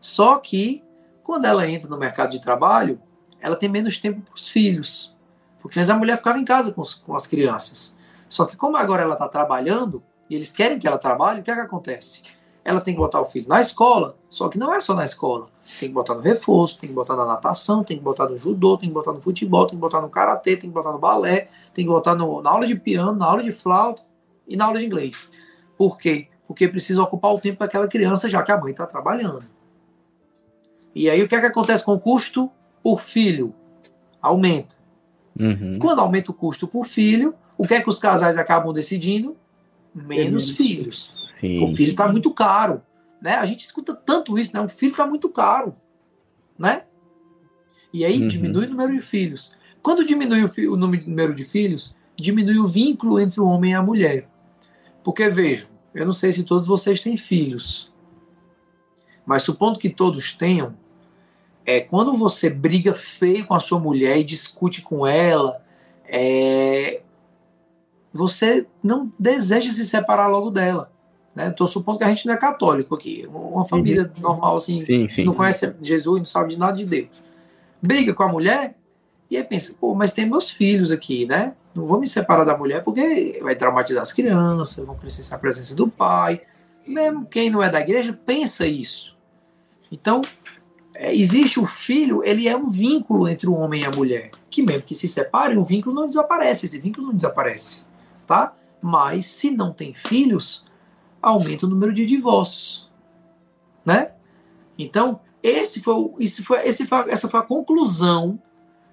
Só que quando ela entra no mercado de trabalho, ela tem menos tempo para os filhos. Porque a mulher ficava em casa com, os, com as crianças. Só que como agora ela está trabalhando, e eles querem que ela trabalhe, o que, é que acontece? Ela tem que botar o filho na escola, só que não é só na escola. Tem que botar no reforço, tem que botar na natação, tem que botar no judô, tem que botar no futebol, tem que botar no karatê, tem que botar no balé, tem que botar no, na aula de piano, na aula de flauta e na aula de inglês. Por quê? Porque precisa ocupar o tempo daquela criança, já que a mãe está trabalhando. E aí o que é que acontece com o custo por filho? Aumenta. Uhum. Quando aumenta o custo por filho, o que é que os casais acabam decidindo? Menos, filhos. Sim. O filho está muito caro. Né? A gente escuta tanto isso, né? Um filho está muito caro. Né? E aí uhum. diminui o número de filhos. Quando diminui o, o número de filhos, diminui o vínculo entre o homem e a mulher. Porque vejam, eu não sei se todos vocês têm filhos, mas supondo que todos tenham, é quando você briga feio com a sua mulher e discute com ela, é, você não deseja se separar logo dela. Né? Estou supondo que a gente não é católico aqui, uma família uhum. normal assim, sim, sim. não conhece Jesus, não sabe de nada de Deus. Briga com a mulher e aí pensa, pô, mas tem meus filhos aqui, né? Não vou me separar da mulher porque vai traumatizar as crianças, vão precisar da presença do pai. Mesmo quem não é da igreja pensa isso. Então, é, existe o filho, ele é um vínculo entre o homem e a mulher, que mesmo que se separem, o vínculo não desaparece, esse vínculo não desaparece, tá? Mas se não tem filhos, aumenta o número de divórcios, né? Então, esse foi, esse foi, esse foi, essa foi a conclusão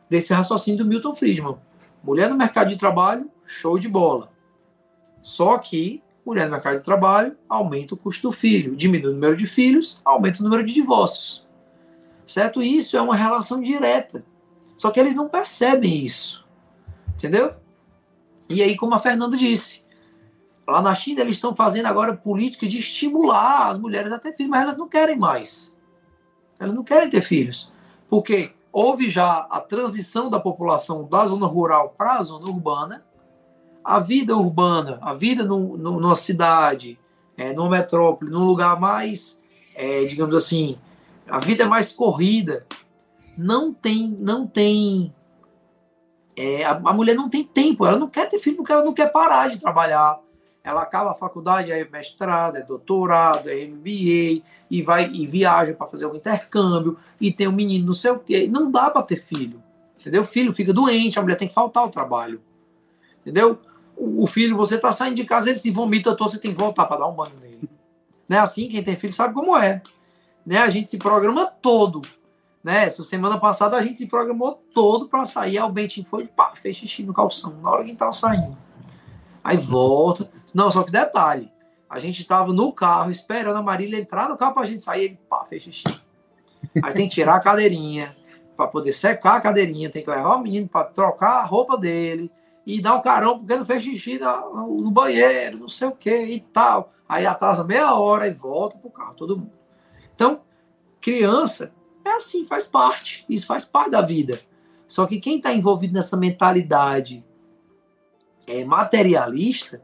desse raciocínio do Milton Friedman. Mulher no mercado de trabalho, show de bola. Só que mulher no mercado de trabalho aumenta o custo do filho, diminui o número de filhos, aumenta o número de divórcios. Certo? Isso é uma relação direta. Só que eles não percebem isso. Entendeu? E aí, como a Fernanda disse, lá na China eles estão fazendo agora política de estimular as mulheres a ter filhos, mas elas não querem mais. Elas não querem ter filhos. Porque houve já a transição da população da zona rural para a zona urbana, a vida urbana, a vida no, no, numa cidade, é, numa metrópole, num lugar mais, é, digamos assim, a vida é mais corrida, não tem, não tem, é, a, a, mulher não tem tempo, ela não quer ter filho porque ela não quer parar de trabalhar. Ela acaba a faculdade, é mestrado, é doutorado, é MBA, e vai e viaja para fazer um intercâmbio, e tem um menino não sei o quê. Não dá para ter filho. Entendeu? O filho fica doente, a mulher tem que faltar ao trabalho. Entendeu? o filho, você está saindo de casa, ele se vomita todo, você tem que voltar para dar um banho nele. Né? Assim, quem tem filho sabe como é. Né? A gente se programa todo. Né? Essa semana passada a gente se programou todo para sair. Aí o Bentinho foi, pá, fez xixi no calção, na hora que a gente tava saindo. Aí volta. Não, só que detalhe. A gente estava no carro esperando a Marília entrar no carro para a gente sair. Ele, pá, fez xixi. Aí tem que tirar a cadeirinha para poder secar a cadeirinha. Tem que levar o menino para trocar a roupa dele e dá um carão porque não fez xixi no banheiro, não sei o que e tal. Aí atrasa meia hora e volta pro carro, todo mundo. Então, criança é assim, faz parte. Isso faz parte da vida. Só que quem está envolvido nessa mentalidade é, materialista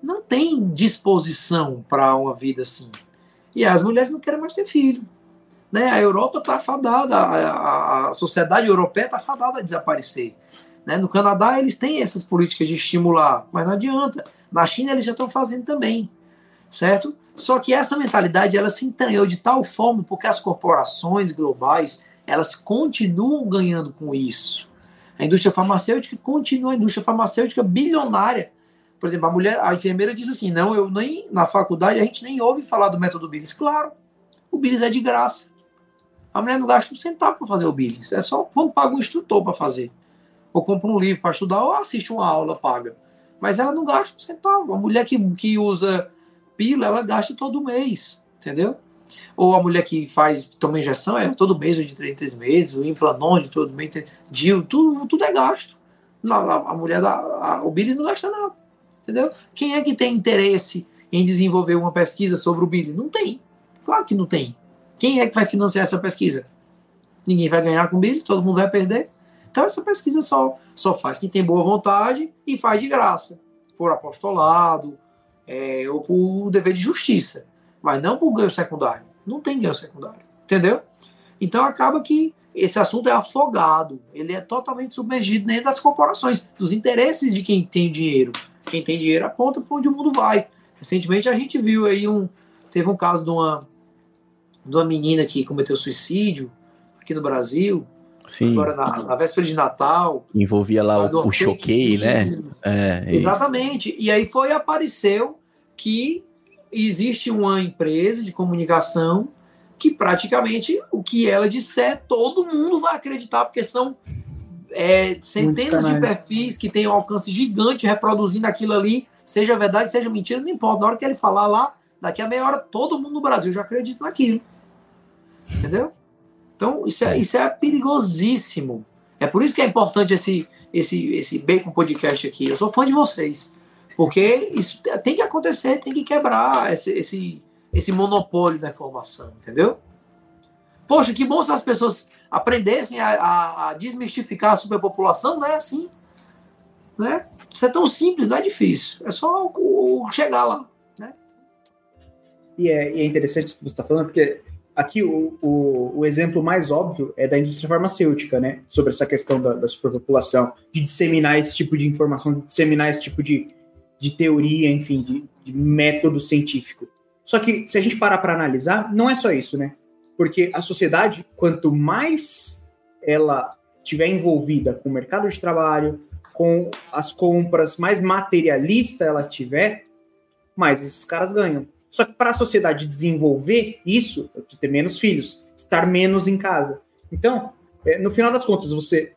não tem disposição para uma vida assim. E as mulheres não querem mais ter filho. Né? A Europa está fadada, a, a, sociedade europeia está fadada a desaparecer. Né? No Canadá, eles têm essas políticas de estimular, mas não adianta. Na China, eles já estão fazendo também, certo? Só que essa mentalidade, ela se entranhou de tal forma porque as corporações globais, elas continuam ganhando com isso. A indústria farmacêutica continua a indústria farmacêutica bilionária. Por exemplo, a mulher, a enfermeira diz assim: não, eu nem na faculdade a gente nem ouve falar do método Billis. Claro, o Billis é de graça. A mulher não gasta um centavo para fazer o Billis. É só vamos pagar um instrutor para fazer ou compra um livro para estudar, ou assiste uma aula paga. Mas ela não gasta um centavo. A mulher que, que usa pílula, ela gasta todo mês, entendeu? Ou a mulher que faz, toma injeção, é todo mês ou de três três meses, o implanon de todo mês, DIL, tudo, tudo é gasto. a, mulher da. A, o Billy não gasta nada. Entendeu? Quem é que tem interesse em desenvolver uma pesquisa sobre o Billy? Não tem. Claro que não tem. Quem é que vai financiar essa pesquisa? Ninguém vai ganhar com o Billy, todo mundo vai perder. Então essa pesquisa só, só faz quem tem boa vontade e faz de graça, por apostolado é, por dever de justiça, mas não por ganho secundário. Não tem ganho secundário, entendeu? Então acaba que esse assunto é afogado, ele é totalmente submergido dentro das corporações, dos interesses de quem tem dinheiro. Quem tem dinheiro aponta para onde o mundo vai. Recentemente a gente viu aí um. Teve um caso de uma, de uma menina que cometeu suicídio aqui no Brasil. Sim. Agora na, na véspera de Natal. Envolvia lá o, o choquei, né? É, é Exatamente. Isso. E aí foi, apareceu que existe uma empresa de comunicação que praticamente o que ela disser, todo mundo vai acreditar, porque são é, centenas de perfis que têm um alcance gigante reproduzindo aquilo ali, seja verdade, seja mentira, não importa. Na hora que ele falar lá, daqui a meia hora, todo mundo no Brasil já acredita naquilo. Entendeu? Então, isso é, isso é perigosíssimo. É por isso que é importante esse, esse, esse Bacon Podcast aqui. Eu sou fã de vocês. Porque isso tem que acontecer, tem que quebrar esse, esse, esse monopólio da informação, entendeu? Poxa, que bom se as pessoas aprendessem a, a, a desmistificar a superpopulação, não é assim. Né? Isso é tão simples, não é difícil. É só o, o chegar lá. Né? E, é, e é interessante isso que você está falando, porque aqui o, o, o, exemplo mais óbvio é da indústria farmacêutica, né? Sobre essa questão da, da superpopulação, de disseminar esse tipo de informação, de disseminar esse tipo de, de teoria, enfim, de, de método científico. Só que se a gente parar para analisar, não é só isso, né? Porque a sociedade, quanto mais ela tiver envolvida com o mercado de trabalho, com as compras, mais materialista ela tiver, mais esses caras ganham. Só que para a sociedade desenvolver isso, de ter menos filhos, estar menos em casa. Então, é, no final das contas, você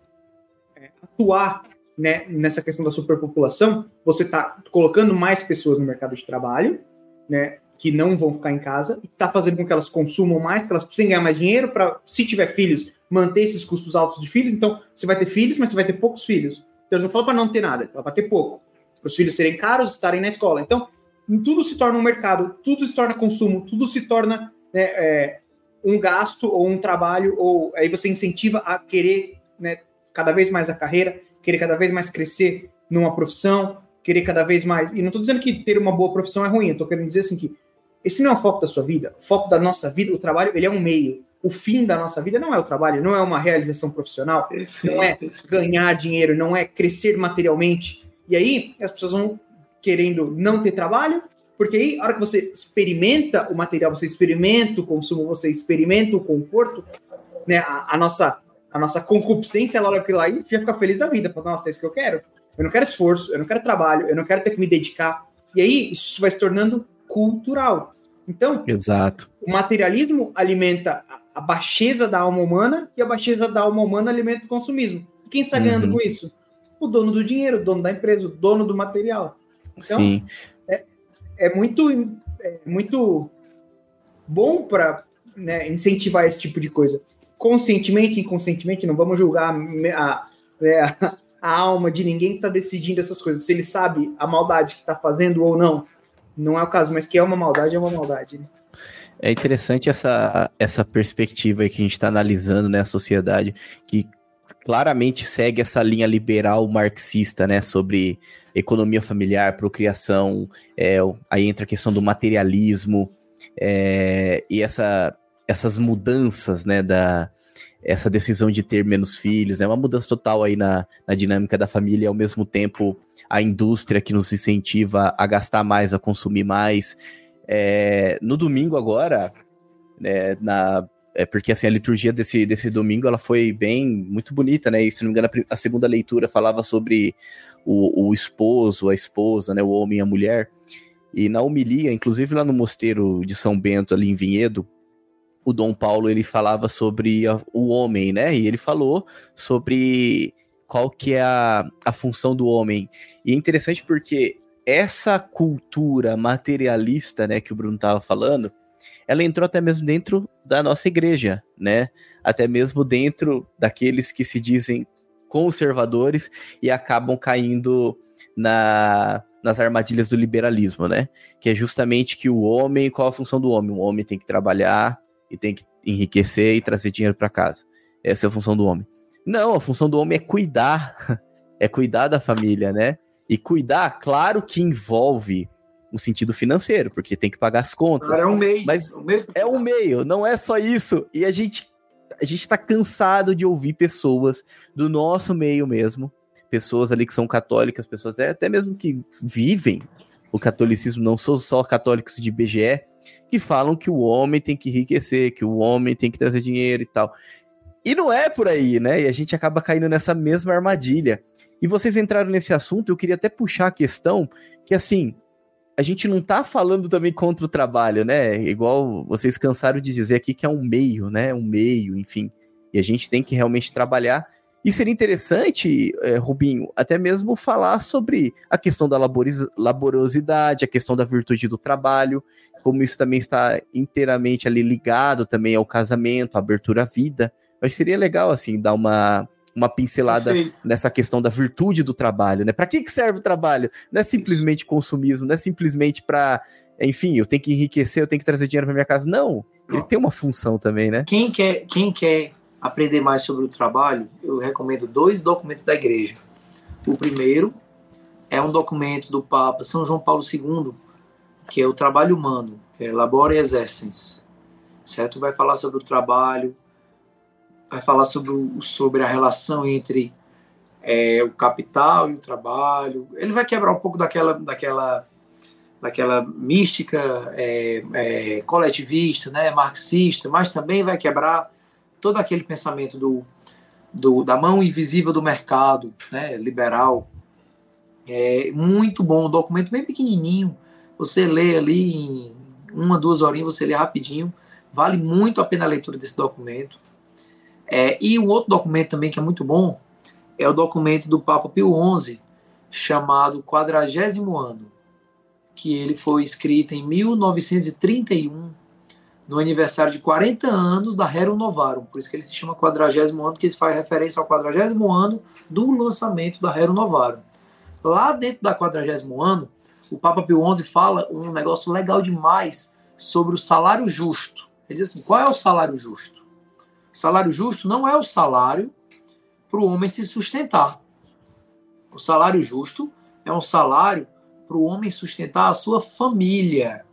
é, atuar né, nessa questão da superpopulação, você está colocando mais pessoas no mercado de trabalho, né, que não vão ficar em casa e está fazendo com que elas consumam mais, que elas precisem ganhar mais dinheiro para, se tiver filhos, manter esses custos altos de filhos. Então, você vai ter filhos, mas você vai ter poucos filhos. Então, não fala para não ter nada, para ter pouco. Para os filhos serem caros, estarem na escola. Então, tudo se torna um mercado, tudo se torna consumo, tudo se torna né, é, um gasto ou um trabalho, ou aí você incentiva a querer né, cada vez mais a carreira, querer cada vez mais crescer numa profissão, querer cada vez mais. E não estou dizendo que ter uma boa profissão é ruim, estou querendo dizer assim que esse não é o foco da sua vida. O foco da nossa vida, o trabalho, ele é um meio. O fim da nossa vida não é o trabalho, não é uma realização profissional, não é ganhar dinheiro, não é crescer materialmente. E aí as pessoas vão querendo não ter trabalho, porque aí, a hora que você experimenta o material, você experimenta o consumo, você experimenta o conforto, né? A, a nossa a nossa concupiscência, ela olha aquilo lá e já fica feliz da vida. Fala, nossa, é isso que eu quero. Eu não quero esforço, eu não quero trabalho, eu não quero ter que me dedicar. E aí, isso vai se tornando cultural. Então, Exato. o materialismo alimenta a baixeza da alma humana e a baixeza da alma humana alimenta o consumismo. E quem está ganhando uhum. com isso? O dono do dinheiro, o dono da empresa, o dono do material. Então, Sim. É, é muito, é muito bom para né, incentivar esse tipo de coisa. Conscientemente, inconscientemente, não vamos julgar a, né, a, a alma de ninguém que está decidindo essas coisas. Se ele sabe a maldade que está fazendo ou não, não é o caso, mas que é uma maldade, é uma maldade. Né? É interessante essa, essa perspectiva aí que a gente está analisando, né, a sociedade, que claramente segue essa linha liberal marxista, né, sobre economia familiar, procriação, é, aí entra a questão do materialismo, é, e essa, essas mudanças, né, da, essa decisão de ter menos filhos, é né? uma mudança total aí na, na dinâmica da família e ao mesmo tempo a indústria que nos incentiva a gastar mais, a consumir mais. É, no domingo agora, né, na, é porque assim, a liturgia desse, desse domingo ela foi bem, muito bonita, né? E se não me engano, a, segunda leitura falava sobre o, o esposo, a esposa, né? O homem e a mulher. E na homilia, inclusive lá no mosteiro de São Bento, ali em Vinhedo, o Dom Paulo ele falava sobre a, o homem, né? E ele falou sobre qual que é a, a função do homem. E é interessante porque essa cultura materialista, né, que o Bruno estava falando, ela entrou até mesmo dentro da nossa igreja, né? Até mesmo dentro daqueles que se dizem conservadores e acabam caindo na, nas armadilhas do liberalismo, né? Que é justamente que o homem, qual a função do homem? O homem tem que trabalhar e tem que enriquecer e trazer dinheiro para casa. Essa é a função do homem. Não, a função do homem é cuidar, é cuidar da família, né? E cuidar, claro que envolve o sentido financeiro, porque tem que pagar as contas. é um meio. Mas é um meio, é um meio, não é só isso. E a gente a gente tá cansado de ouvir pessoas do nosso meio mesmo, pessoas ali que são católicas, pessoas até mesmo que vivem o catolicismo, não são só católicos de BGE, que falam que o homem tem que enriquecer, que o homem tem que trazer dinheiro e tal. E não é por aí, né? E a gente acaba caindo nessa mesma armadilha. E vocês entraram nesse assunto, eu queria até puxar a questão que, assim, a gente não tá falando também contra o trabalho, né? Igual vocês cansaram de dizer aqui que é um meio, né? Um meio, enfim. E a gente tem que realmente trabalhar. E seria interessante, é, Rubinho, até mesmo falar sobre a questão da laborosidade, a questão da virtude do trabalho, como isso também está inteiramente ali ligado também ao casamento, à abertura à vida. Mas seria legal, assim, dar uma, uma pincelada Perfeito. nessa questão da virtude do trabalho, né? Para que, que serve o trabalho? Não é simplesmente consumismo, não é simplesmente para, enfim, eu tenho que enriquecer, eu tenho que trazer dinheiro para minha casa. Não, ele tem uma função também, né? Quem quer, quem quer aprender mais sobre o trabalho, eu recomendo dois documentos da igreja. O primeiro é um documento do Papa São João Paulo II, que é o trabalho humano, que é Labora e Exercens. Certo? Vai falar sobre o trabalho, vai falar sobre, o, sobre a relação entre é, o capital e o trabalho. Ele vai quebrar um pouco daquela, daquela, daquela mística é, é, coletivista, né, marxista, mas também vai quebrar todo aquele pensamento do, do, da mão invisível do mercado, né, liberal. É muito bom, um documento bem pequenininho. Você lê ali em uma, duas horinhas, você lê rapidinho. Vale muito a pena a leitura desse documento. É, e um outro documento também que é muito bom é o documento do Papa Pio XI, chamado Quadragésimo Ano, que ele foi escrito em 1931, no aniversário de 40 anos da Rerum Novarum. Por isso que ele se chama Quadragésimo Ano, que ele faz referência ao quadragésimo ano do lançamento da Rerum Novarum. Lá dentro da quadragésimo ano, o Papa Pio XI fala um negócio legal demais sobre o salário justo. Ele diz assim: qual é o salário justo? Salário justo não é o salário para o homem se sustentar. O salário justo é um salário para o homem sustentar a sua família.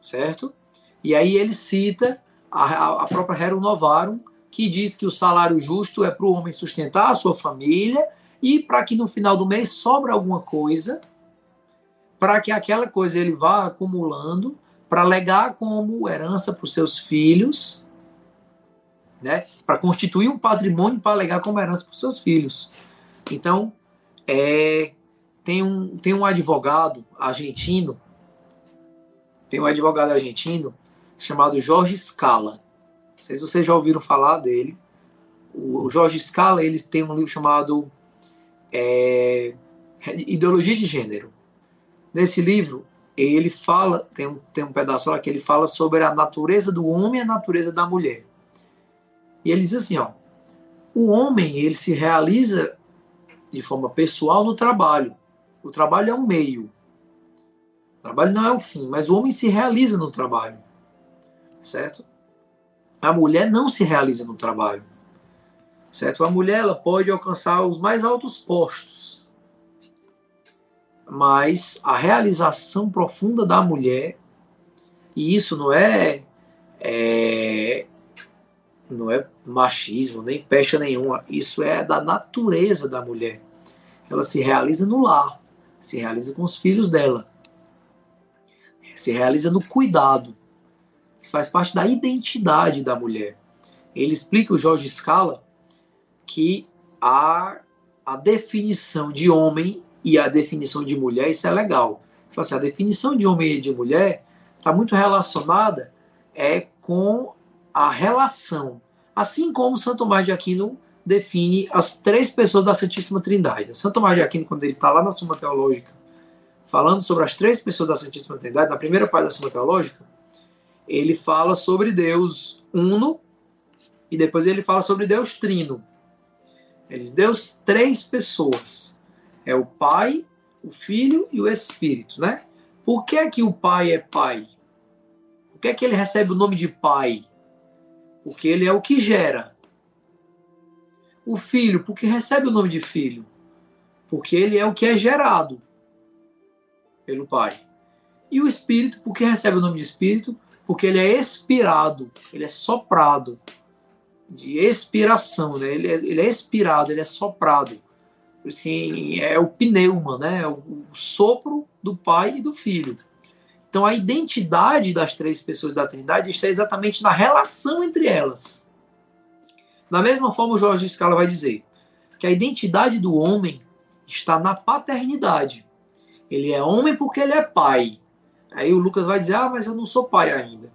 Certo? E aí ele cita a, a própria Rerum Novarum, que diz que o salário justo é para o homem sustentar a sua família e para que no final do mês sobre alguma coisa, para que aquela coisa ele vá acumulando para legar como herança para os seus filhos né, para constituir um patrimônio para legar como herança para os seus filhos. Então, é, tem, um, tem um advogado argentino, tem um advogado argentino chamado Jorge Scala. Não sei se vocês já ouviram falar dele. O, Jorge Scala ele tem um livro chamado é, Ideologia de Gênero. Nesse livro, ele fala, tem um, tem um pedaço lá que ele fala sobre a natureza do homem e a natureza da mulher. E ele diz assim, ó, o homem ele se realiza de forma pessoal no trabalho. O trabalho é um meio. O trabalho não é o fim, mas o homem se realiza no trabalho. Certo? A mulher não se realiza no trabalho. Certo? A mulher ela pode alcançar os mais altos postos. Mas a realização profunda da mulher, e isso não é, é não é machismo, nem pecha nenhuma. Isso é da natureza da mulher. Ela se realiza no lar, se realiza com os filhos dela, se realiza no cuidado. Isso faz parte da identidade da mulher. Ele explica, o Jorge Scala, que a, a definição de homem e a definição de mulher, isso é legal. Assim, a definição de homem e de mulher está muito relacionada é com a relação. Assim como Santo Tomás de Aquino define as três pessoas da Santíssima Trindade. Santo Tomás de Aquino, quando ele está lá na Suma Teológica, falando sobre as três pessoas da Santíssima Trindade, na primeira parte da Suma Teológica, ele fala sobre Deus uno e depois ele fala sobre Deus trino. Eles Deus três pessoas. É o Pai, o Filho e o Espírito, né? Por que é que o Pai é Pai? Por que é que ele recebe o nome de Pai? Porque ele é o que gera. O Filho, porque recebe o nome de Filho? Porque ele é o que é gerado pelo Pai. E o Espírito, porque recebe o nome de Espírito? Porque ele é expirado, ele é soprado. De expiração, né? ele, é, ele é expirado, ele é soprado. Assim, é o pneuma, né? É o sopro do Pai e do Filho. Então a identidade das três pessoas da Trindade está exatamente na relação entre elas. Da mesma forma, o Jorge Scala vai dizer que a identidade do homem está na paternidade. Ele é homem porque ele é pai. Aí o Lucas vai dizer: Ah, mas eu não sou pai ainda.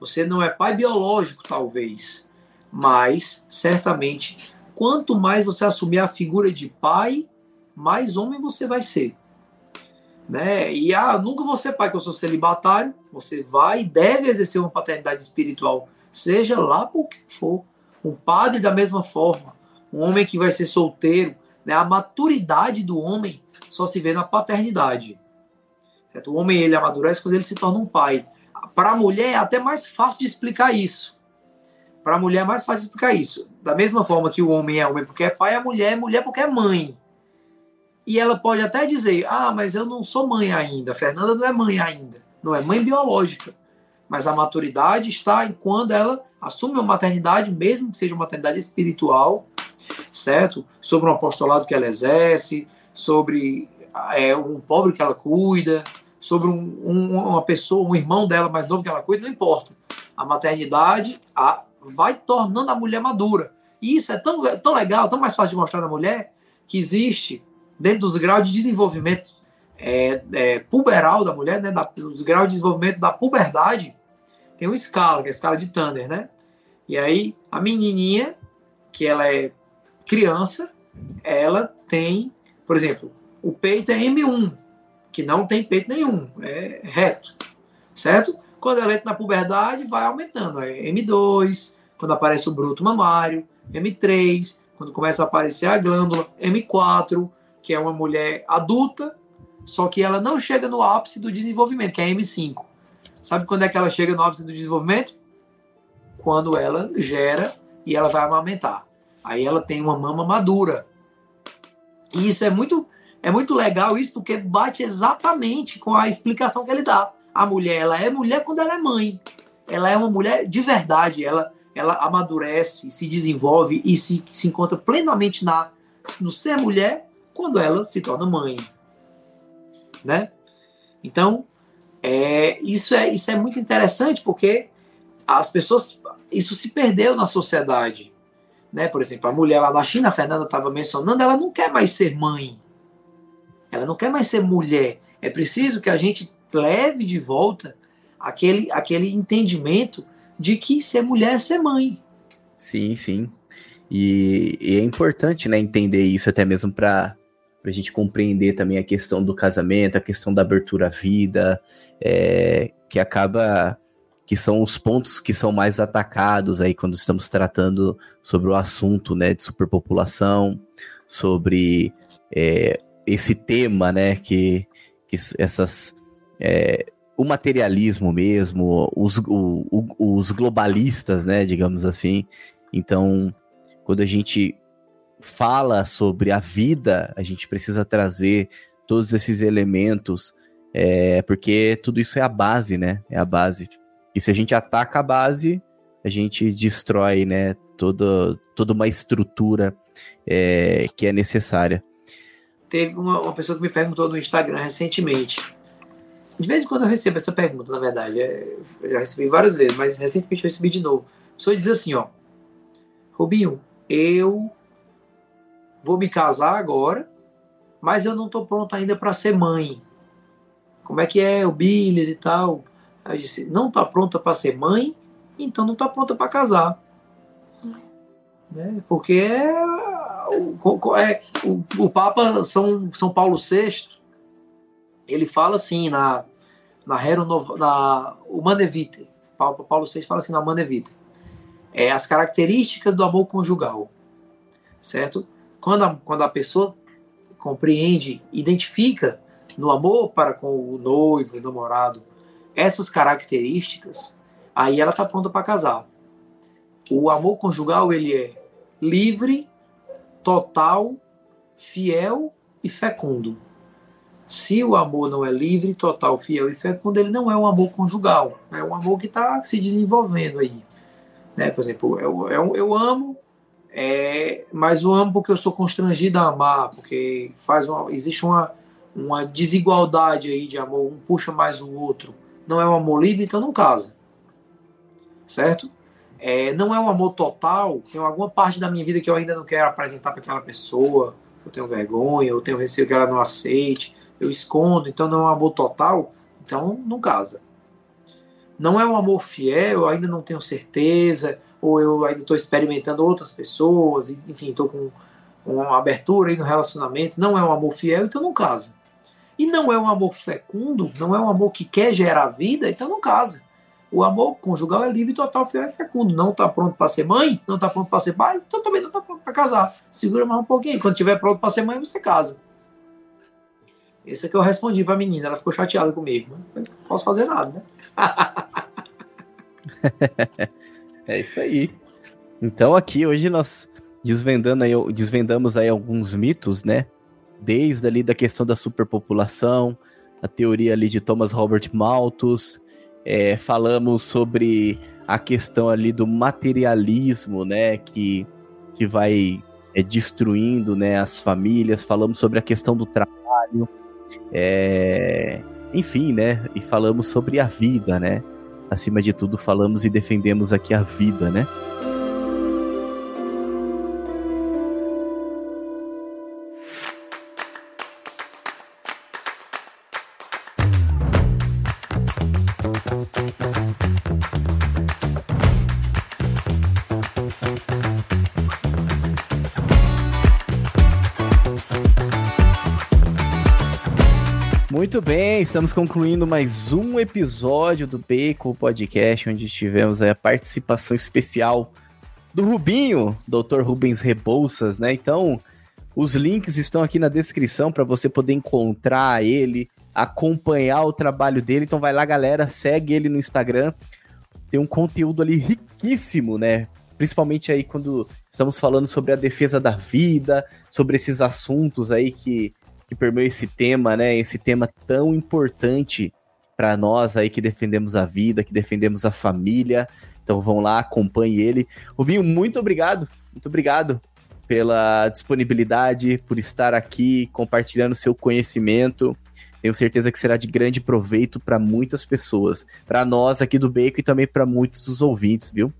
Você não é pai biológico, talvez, mas certamente, quanto mais você assumir a figura de pai, mais homem você vai ser. Né? E ah, nunca ser pai, que eu sou celibatário. Você vai e deve exercer uma paternidade espiritual, seja lá por que for. Um padre, da mesma forma. Um homem que vai ser solteiro. Né? A maturidade do homem só se vê na paternidade. Certo? O homem ele amadurece quando ele se torna um pai. Para a mulher é até mais fácil de explicar isso. Para a mulher é mais fácil de explicar isso. Da mesma forma que o homem é homem porque é pai, a mulher é mulher porque é mãe. E ela pode até dizer: Ah, mas eu não sou mãe ainda. A Fernanda não é mãe ainda. Não é mãe biológica. Mas a maturidade está em quando ela assume uma maternidade, mesmo que seja uma maternidade espiritual, certo? Sobre um apostolado que ela exerce, sobre é, um pobre que ela cuida, sobre um, um, uma pessoa, um irmão dela mais novo que ela cuida, não importa. A maternidade a, vai tornando a mulher madura. E isso é tão, tão legal, tão mais fácil de mostrar na mulher, que existe dentro dos graus de desenvolvimento é, é, puberal da mulher, né, da, dos graus de desenvolvimento da puberdade, tem uma escala, que é a escala de Tanner, né? E aí, a menininha, que ela é criança, ela tem, por exemplo, o peito é M1, que não tem peito nenhum, é reto, certo? Quando ela entra na puberdade, vai aumentando, é M2, quando aparece o bruto mamário, M3, quando começa a aparecer a glândula, M4, que é uma mulher adulta, só que ela não chega no ápice do desenvolvimento, que é M5. Sabe quando é que ela chega no ápice do desenvolvimento? Quando ela gera e ela vai amamentar. Aí ela tem uma mama madura. E isso é muito é muito legal isso porque bate exatamente com a explicação que ele dá. A mulher, ela é mulher quando ela é mãe. Ela é uma mulher de verdade, ela ela amadurece, se desenvolve e se, se encontra plenamente na no ser mulher quando ela se torna mãe, né? Então, é, isso, é, isso é muito interessante porque as pessoas, isso se perdeu na sociedade, né? Por exemplo, a mulher lá na China, a Fernanda estava mencionando, ela não quer mais ser mãe, ela não quer mais ser mulher. É preciso que a gente leve de volta aquele, aquele entendimento de que ser mulher é ser mãe. Sim, sim. E, e é importante né, entender isso até mesmo para para a gente compreender também a questão do casamento, a questão da abertura à vida, é, que acaba que são os pontos que são mais atacados aí quando estamos tratando sobre o assunto né, de superpopulação, sobre é, esse tema, né, que, que essas é, o materialismo mesmo, os, o, o, os globalistas, né, digamos assim. Então, quando a gente fala sobre a vida, a gente precisa trazer todos esses elementos, é, porque tudo isso é a base, né? É a base. E se a gente ataca a base, a gente destrói, né? Toda, toda uma estrutura é, que é necessária. Teve uma, uma, pessoa que me perguntou no Instagram recentemente. De vez em quando eu recebo essa pergunta, na verdade. É, eu já recebi várias vezes, mas recentemente eu recebi de novo. A pessoa diz assim, ó. Rubinho, eu vou me casar agora, mas eu não estou pronto ainda para ser mãe. Como é que é o Billis e tal? Aí eu disse, não está pronta para ser mãe, então não está pronta para casar. Né? Porque é, o, é, o, o, Papa São, São Paulo VI, ele fala assim na, na, Hero, na Humane Vitae, Paulo, Paulo VI fala assim na Humane Vitae, é, as características do amor conjugal. certo? Quando a, quando a pessoa compreende, identifica no amor para com o noivo, o namorado, essas características, aí ela está pronta para casar. O amor conjugal ele é livre, total, fiel e fecundo. Se o amor não é livre, total, fiel e fecundo, ele não é um amor conjugal. É um amor que está se desenvolvendo aí. Né? Por exemplo, eu, eu, eu amo, é, mas eu amo porque eu sou constrangido a amar, porque faz uma, existe uma, uma desigualdade aí de amor, um puxa mais o outro. Não é um amor livre, então não casa. Certo? É, não é um amor total, tem alguma parte da minha vida que eu ainda não quero apresentar para aquela pessoa, eu tenho vergonha, eu tenho receio que ela não aceite, eu escondo, então não é um amor total, então não casa. Não é um amor fiel, eu ainda não tenho certeza, ou eu ainda estou experimentando outras pessoas, enfim, estou com uma abertura aí no relacionamento, não é um amor fiel, então não casa. E não é um amor fecundo, não é um amor que quer gerar vida, então não casa. O amor conjugal é livre, total, fiel e fecundo. Não está pronto para ser mãe, não está pronto para ser pai, então também não está pronto para casar. Segura mais um pouquinho. Quando estiver pronto para ser mãe, você casa. Esse é que eu respondi para a menina. Ela ficou chateada comigo. Não posso fazer nada, né? é isso aí. Então aqui hoje nós desvendando aí, desvendamos aí alguns mitos, né? Desde ali da questão da superpopulação, a teoria ali de Thomas Robert Malthus, é, falamos sobre a questão ali do materialismo, né, que, que vai é, destruindo, né, as famílias, falamos sobre a questão do trabalho, é, enfim, né, e falamos sobre a vida, né, acima de tudo falamos e defendemos aqui a vida, né. Muito bem, estamos concluindo mais um episódio do Bacon Podcast, onde tivemos a participação especial do Rubinho, Dr. Rubens Rebouças, né? Então, os links estão aqui na descrição para você poder encontrar ele, acompanhar o trabalho dele. Então vai lá, galera, segue ele no Instagram. Tem um conteúdo ali riquíssimo, né? Principalmente aí quando estamos falando sobre a defesa da vida, sobre esses assuntos aí que que permeia esse tema, né? Esse tema tão importante para nós aí que defendemos a vida, que defendemos a família. Então vão lá, acompanhe ele. Rubinho, muito obrigado, muito obrigado pela disponibilidade, por estar aqui compartilhando seu conhecimento. Tenho certeza que será de grande proveito para muitas pessoas, para nós aqui do Beco e também para muitos dos ouvintes, viu?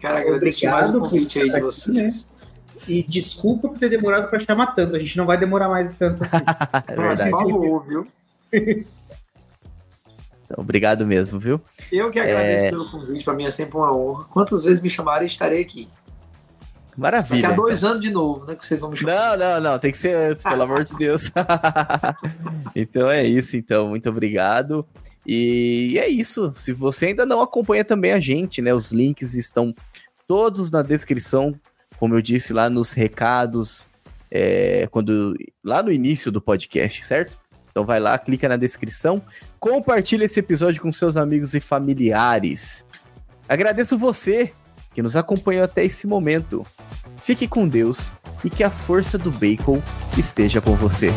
Cara, agradeço demais o convite aí de vocês. Né? E desculpa por ter demorado para chamar tanto. A gente não vai demorar mais tanto assim. é verdade. Por favor, viu? Então, obrigado mesmo, viu? Eu que agradeço é... pelo convite, para mim é sempre uma honra. Quantas vezes me chamarem, estarei aqui. Maravilha. Daqui a dois então. anos de novo, né? Que vocês vão me chamar. Não, não, não. Tem que ser antes, pelo amor de Deus. então é isso, então. Muito obrigado. E é isso. Se você ainda não acompanha também a gente, né? Os links estão todos na descrição como eu disse lá nos recados, é, quando lá no início do podcast, certo? Então vai lá, clica na descrição, compartilha esse episódio com seus amigos e familiares. Agradeço você que nos acompanhou até esse momento. Fique com Deus e que a força do bacon esteja com você.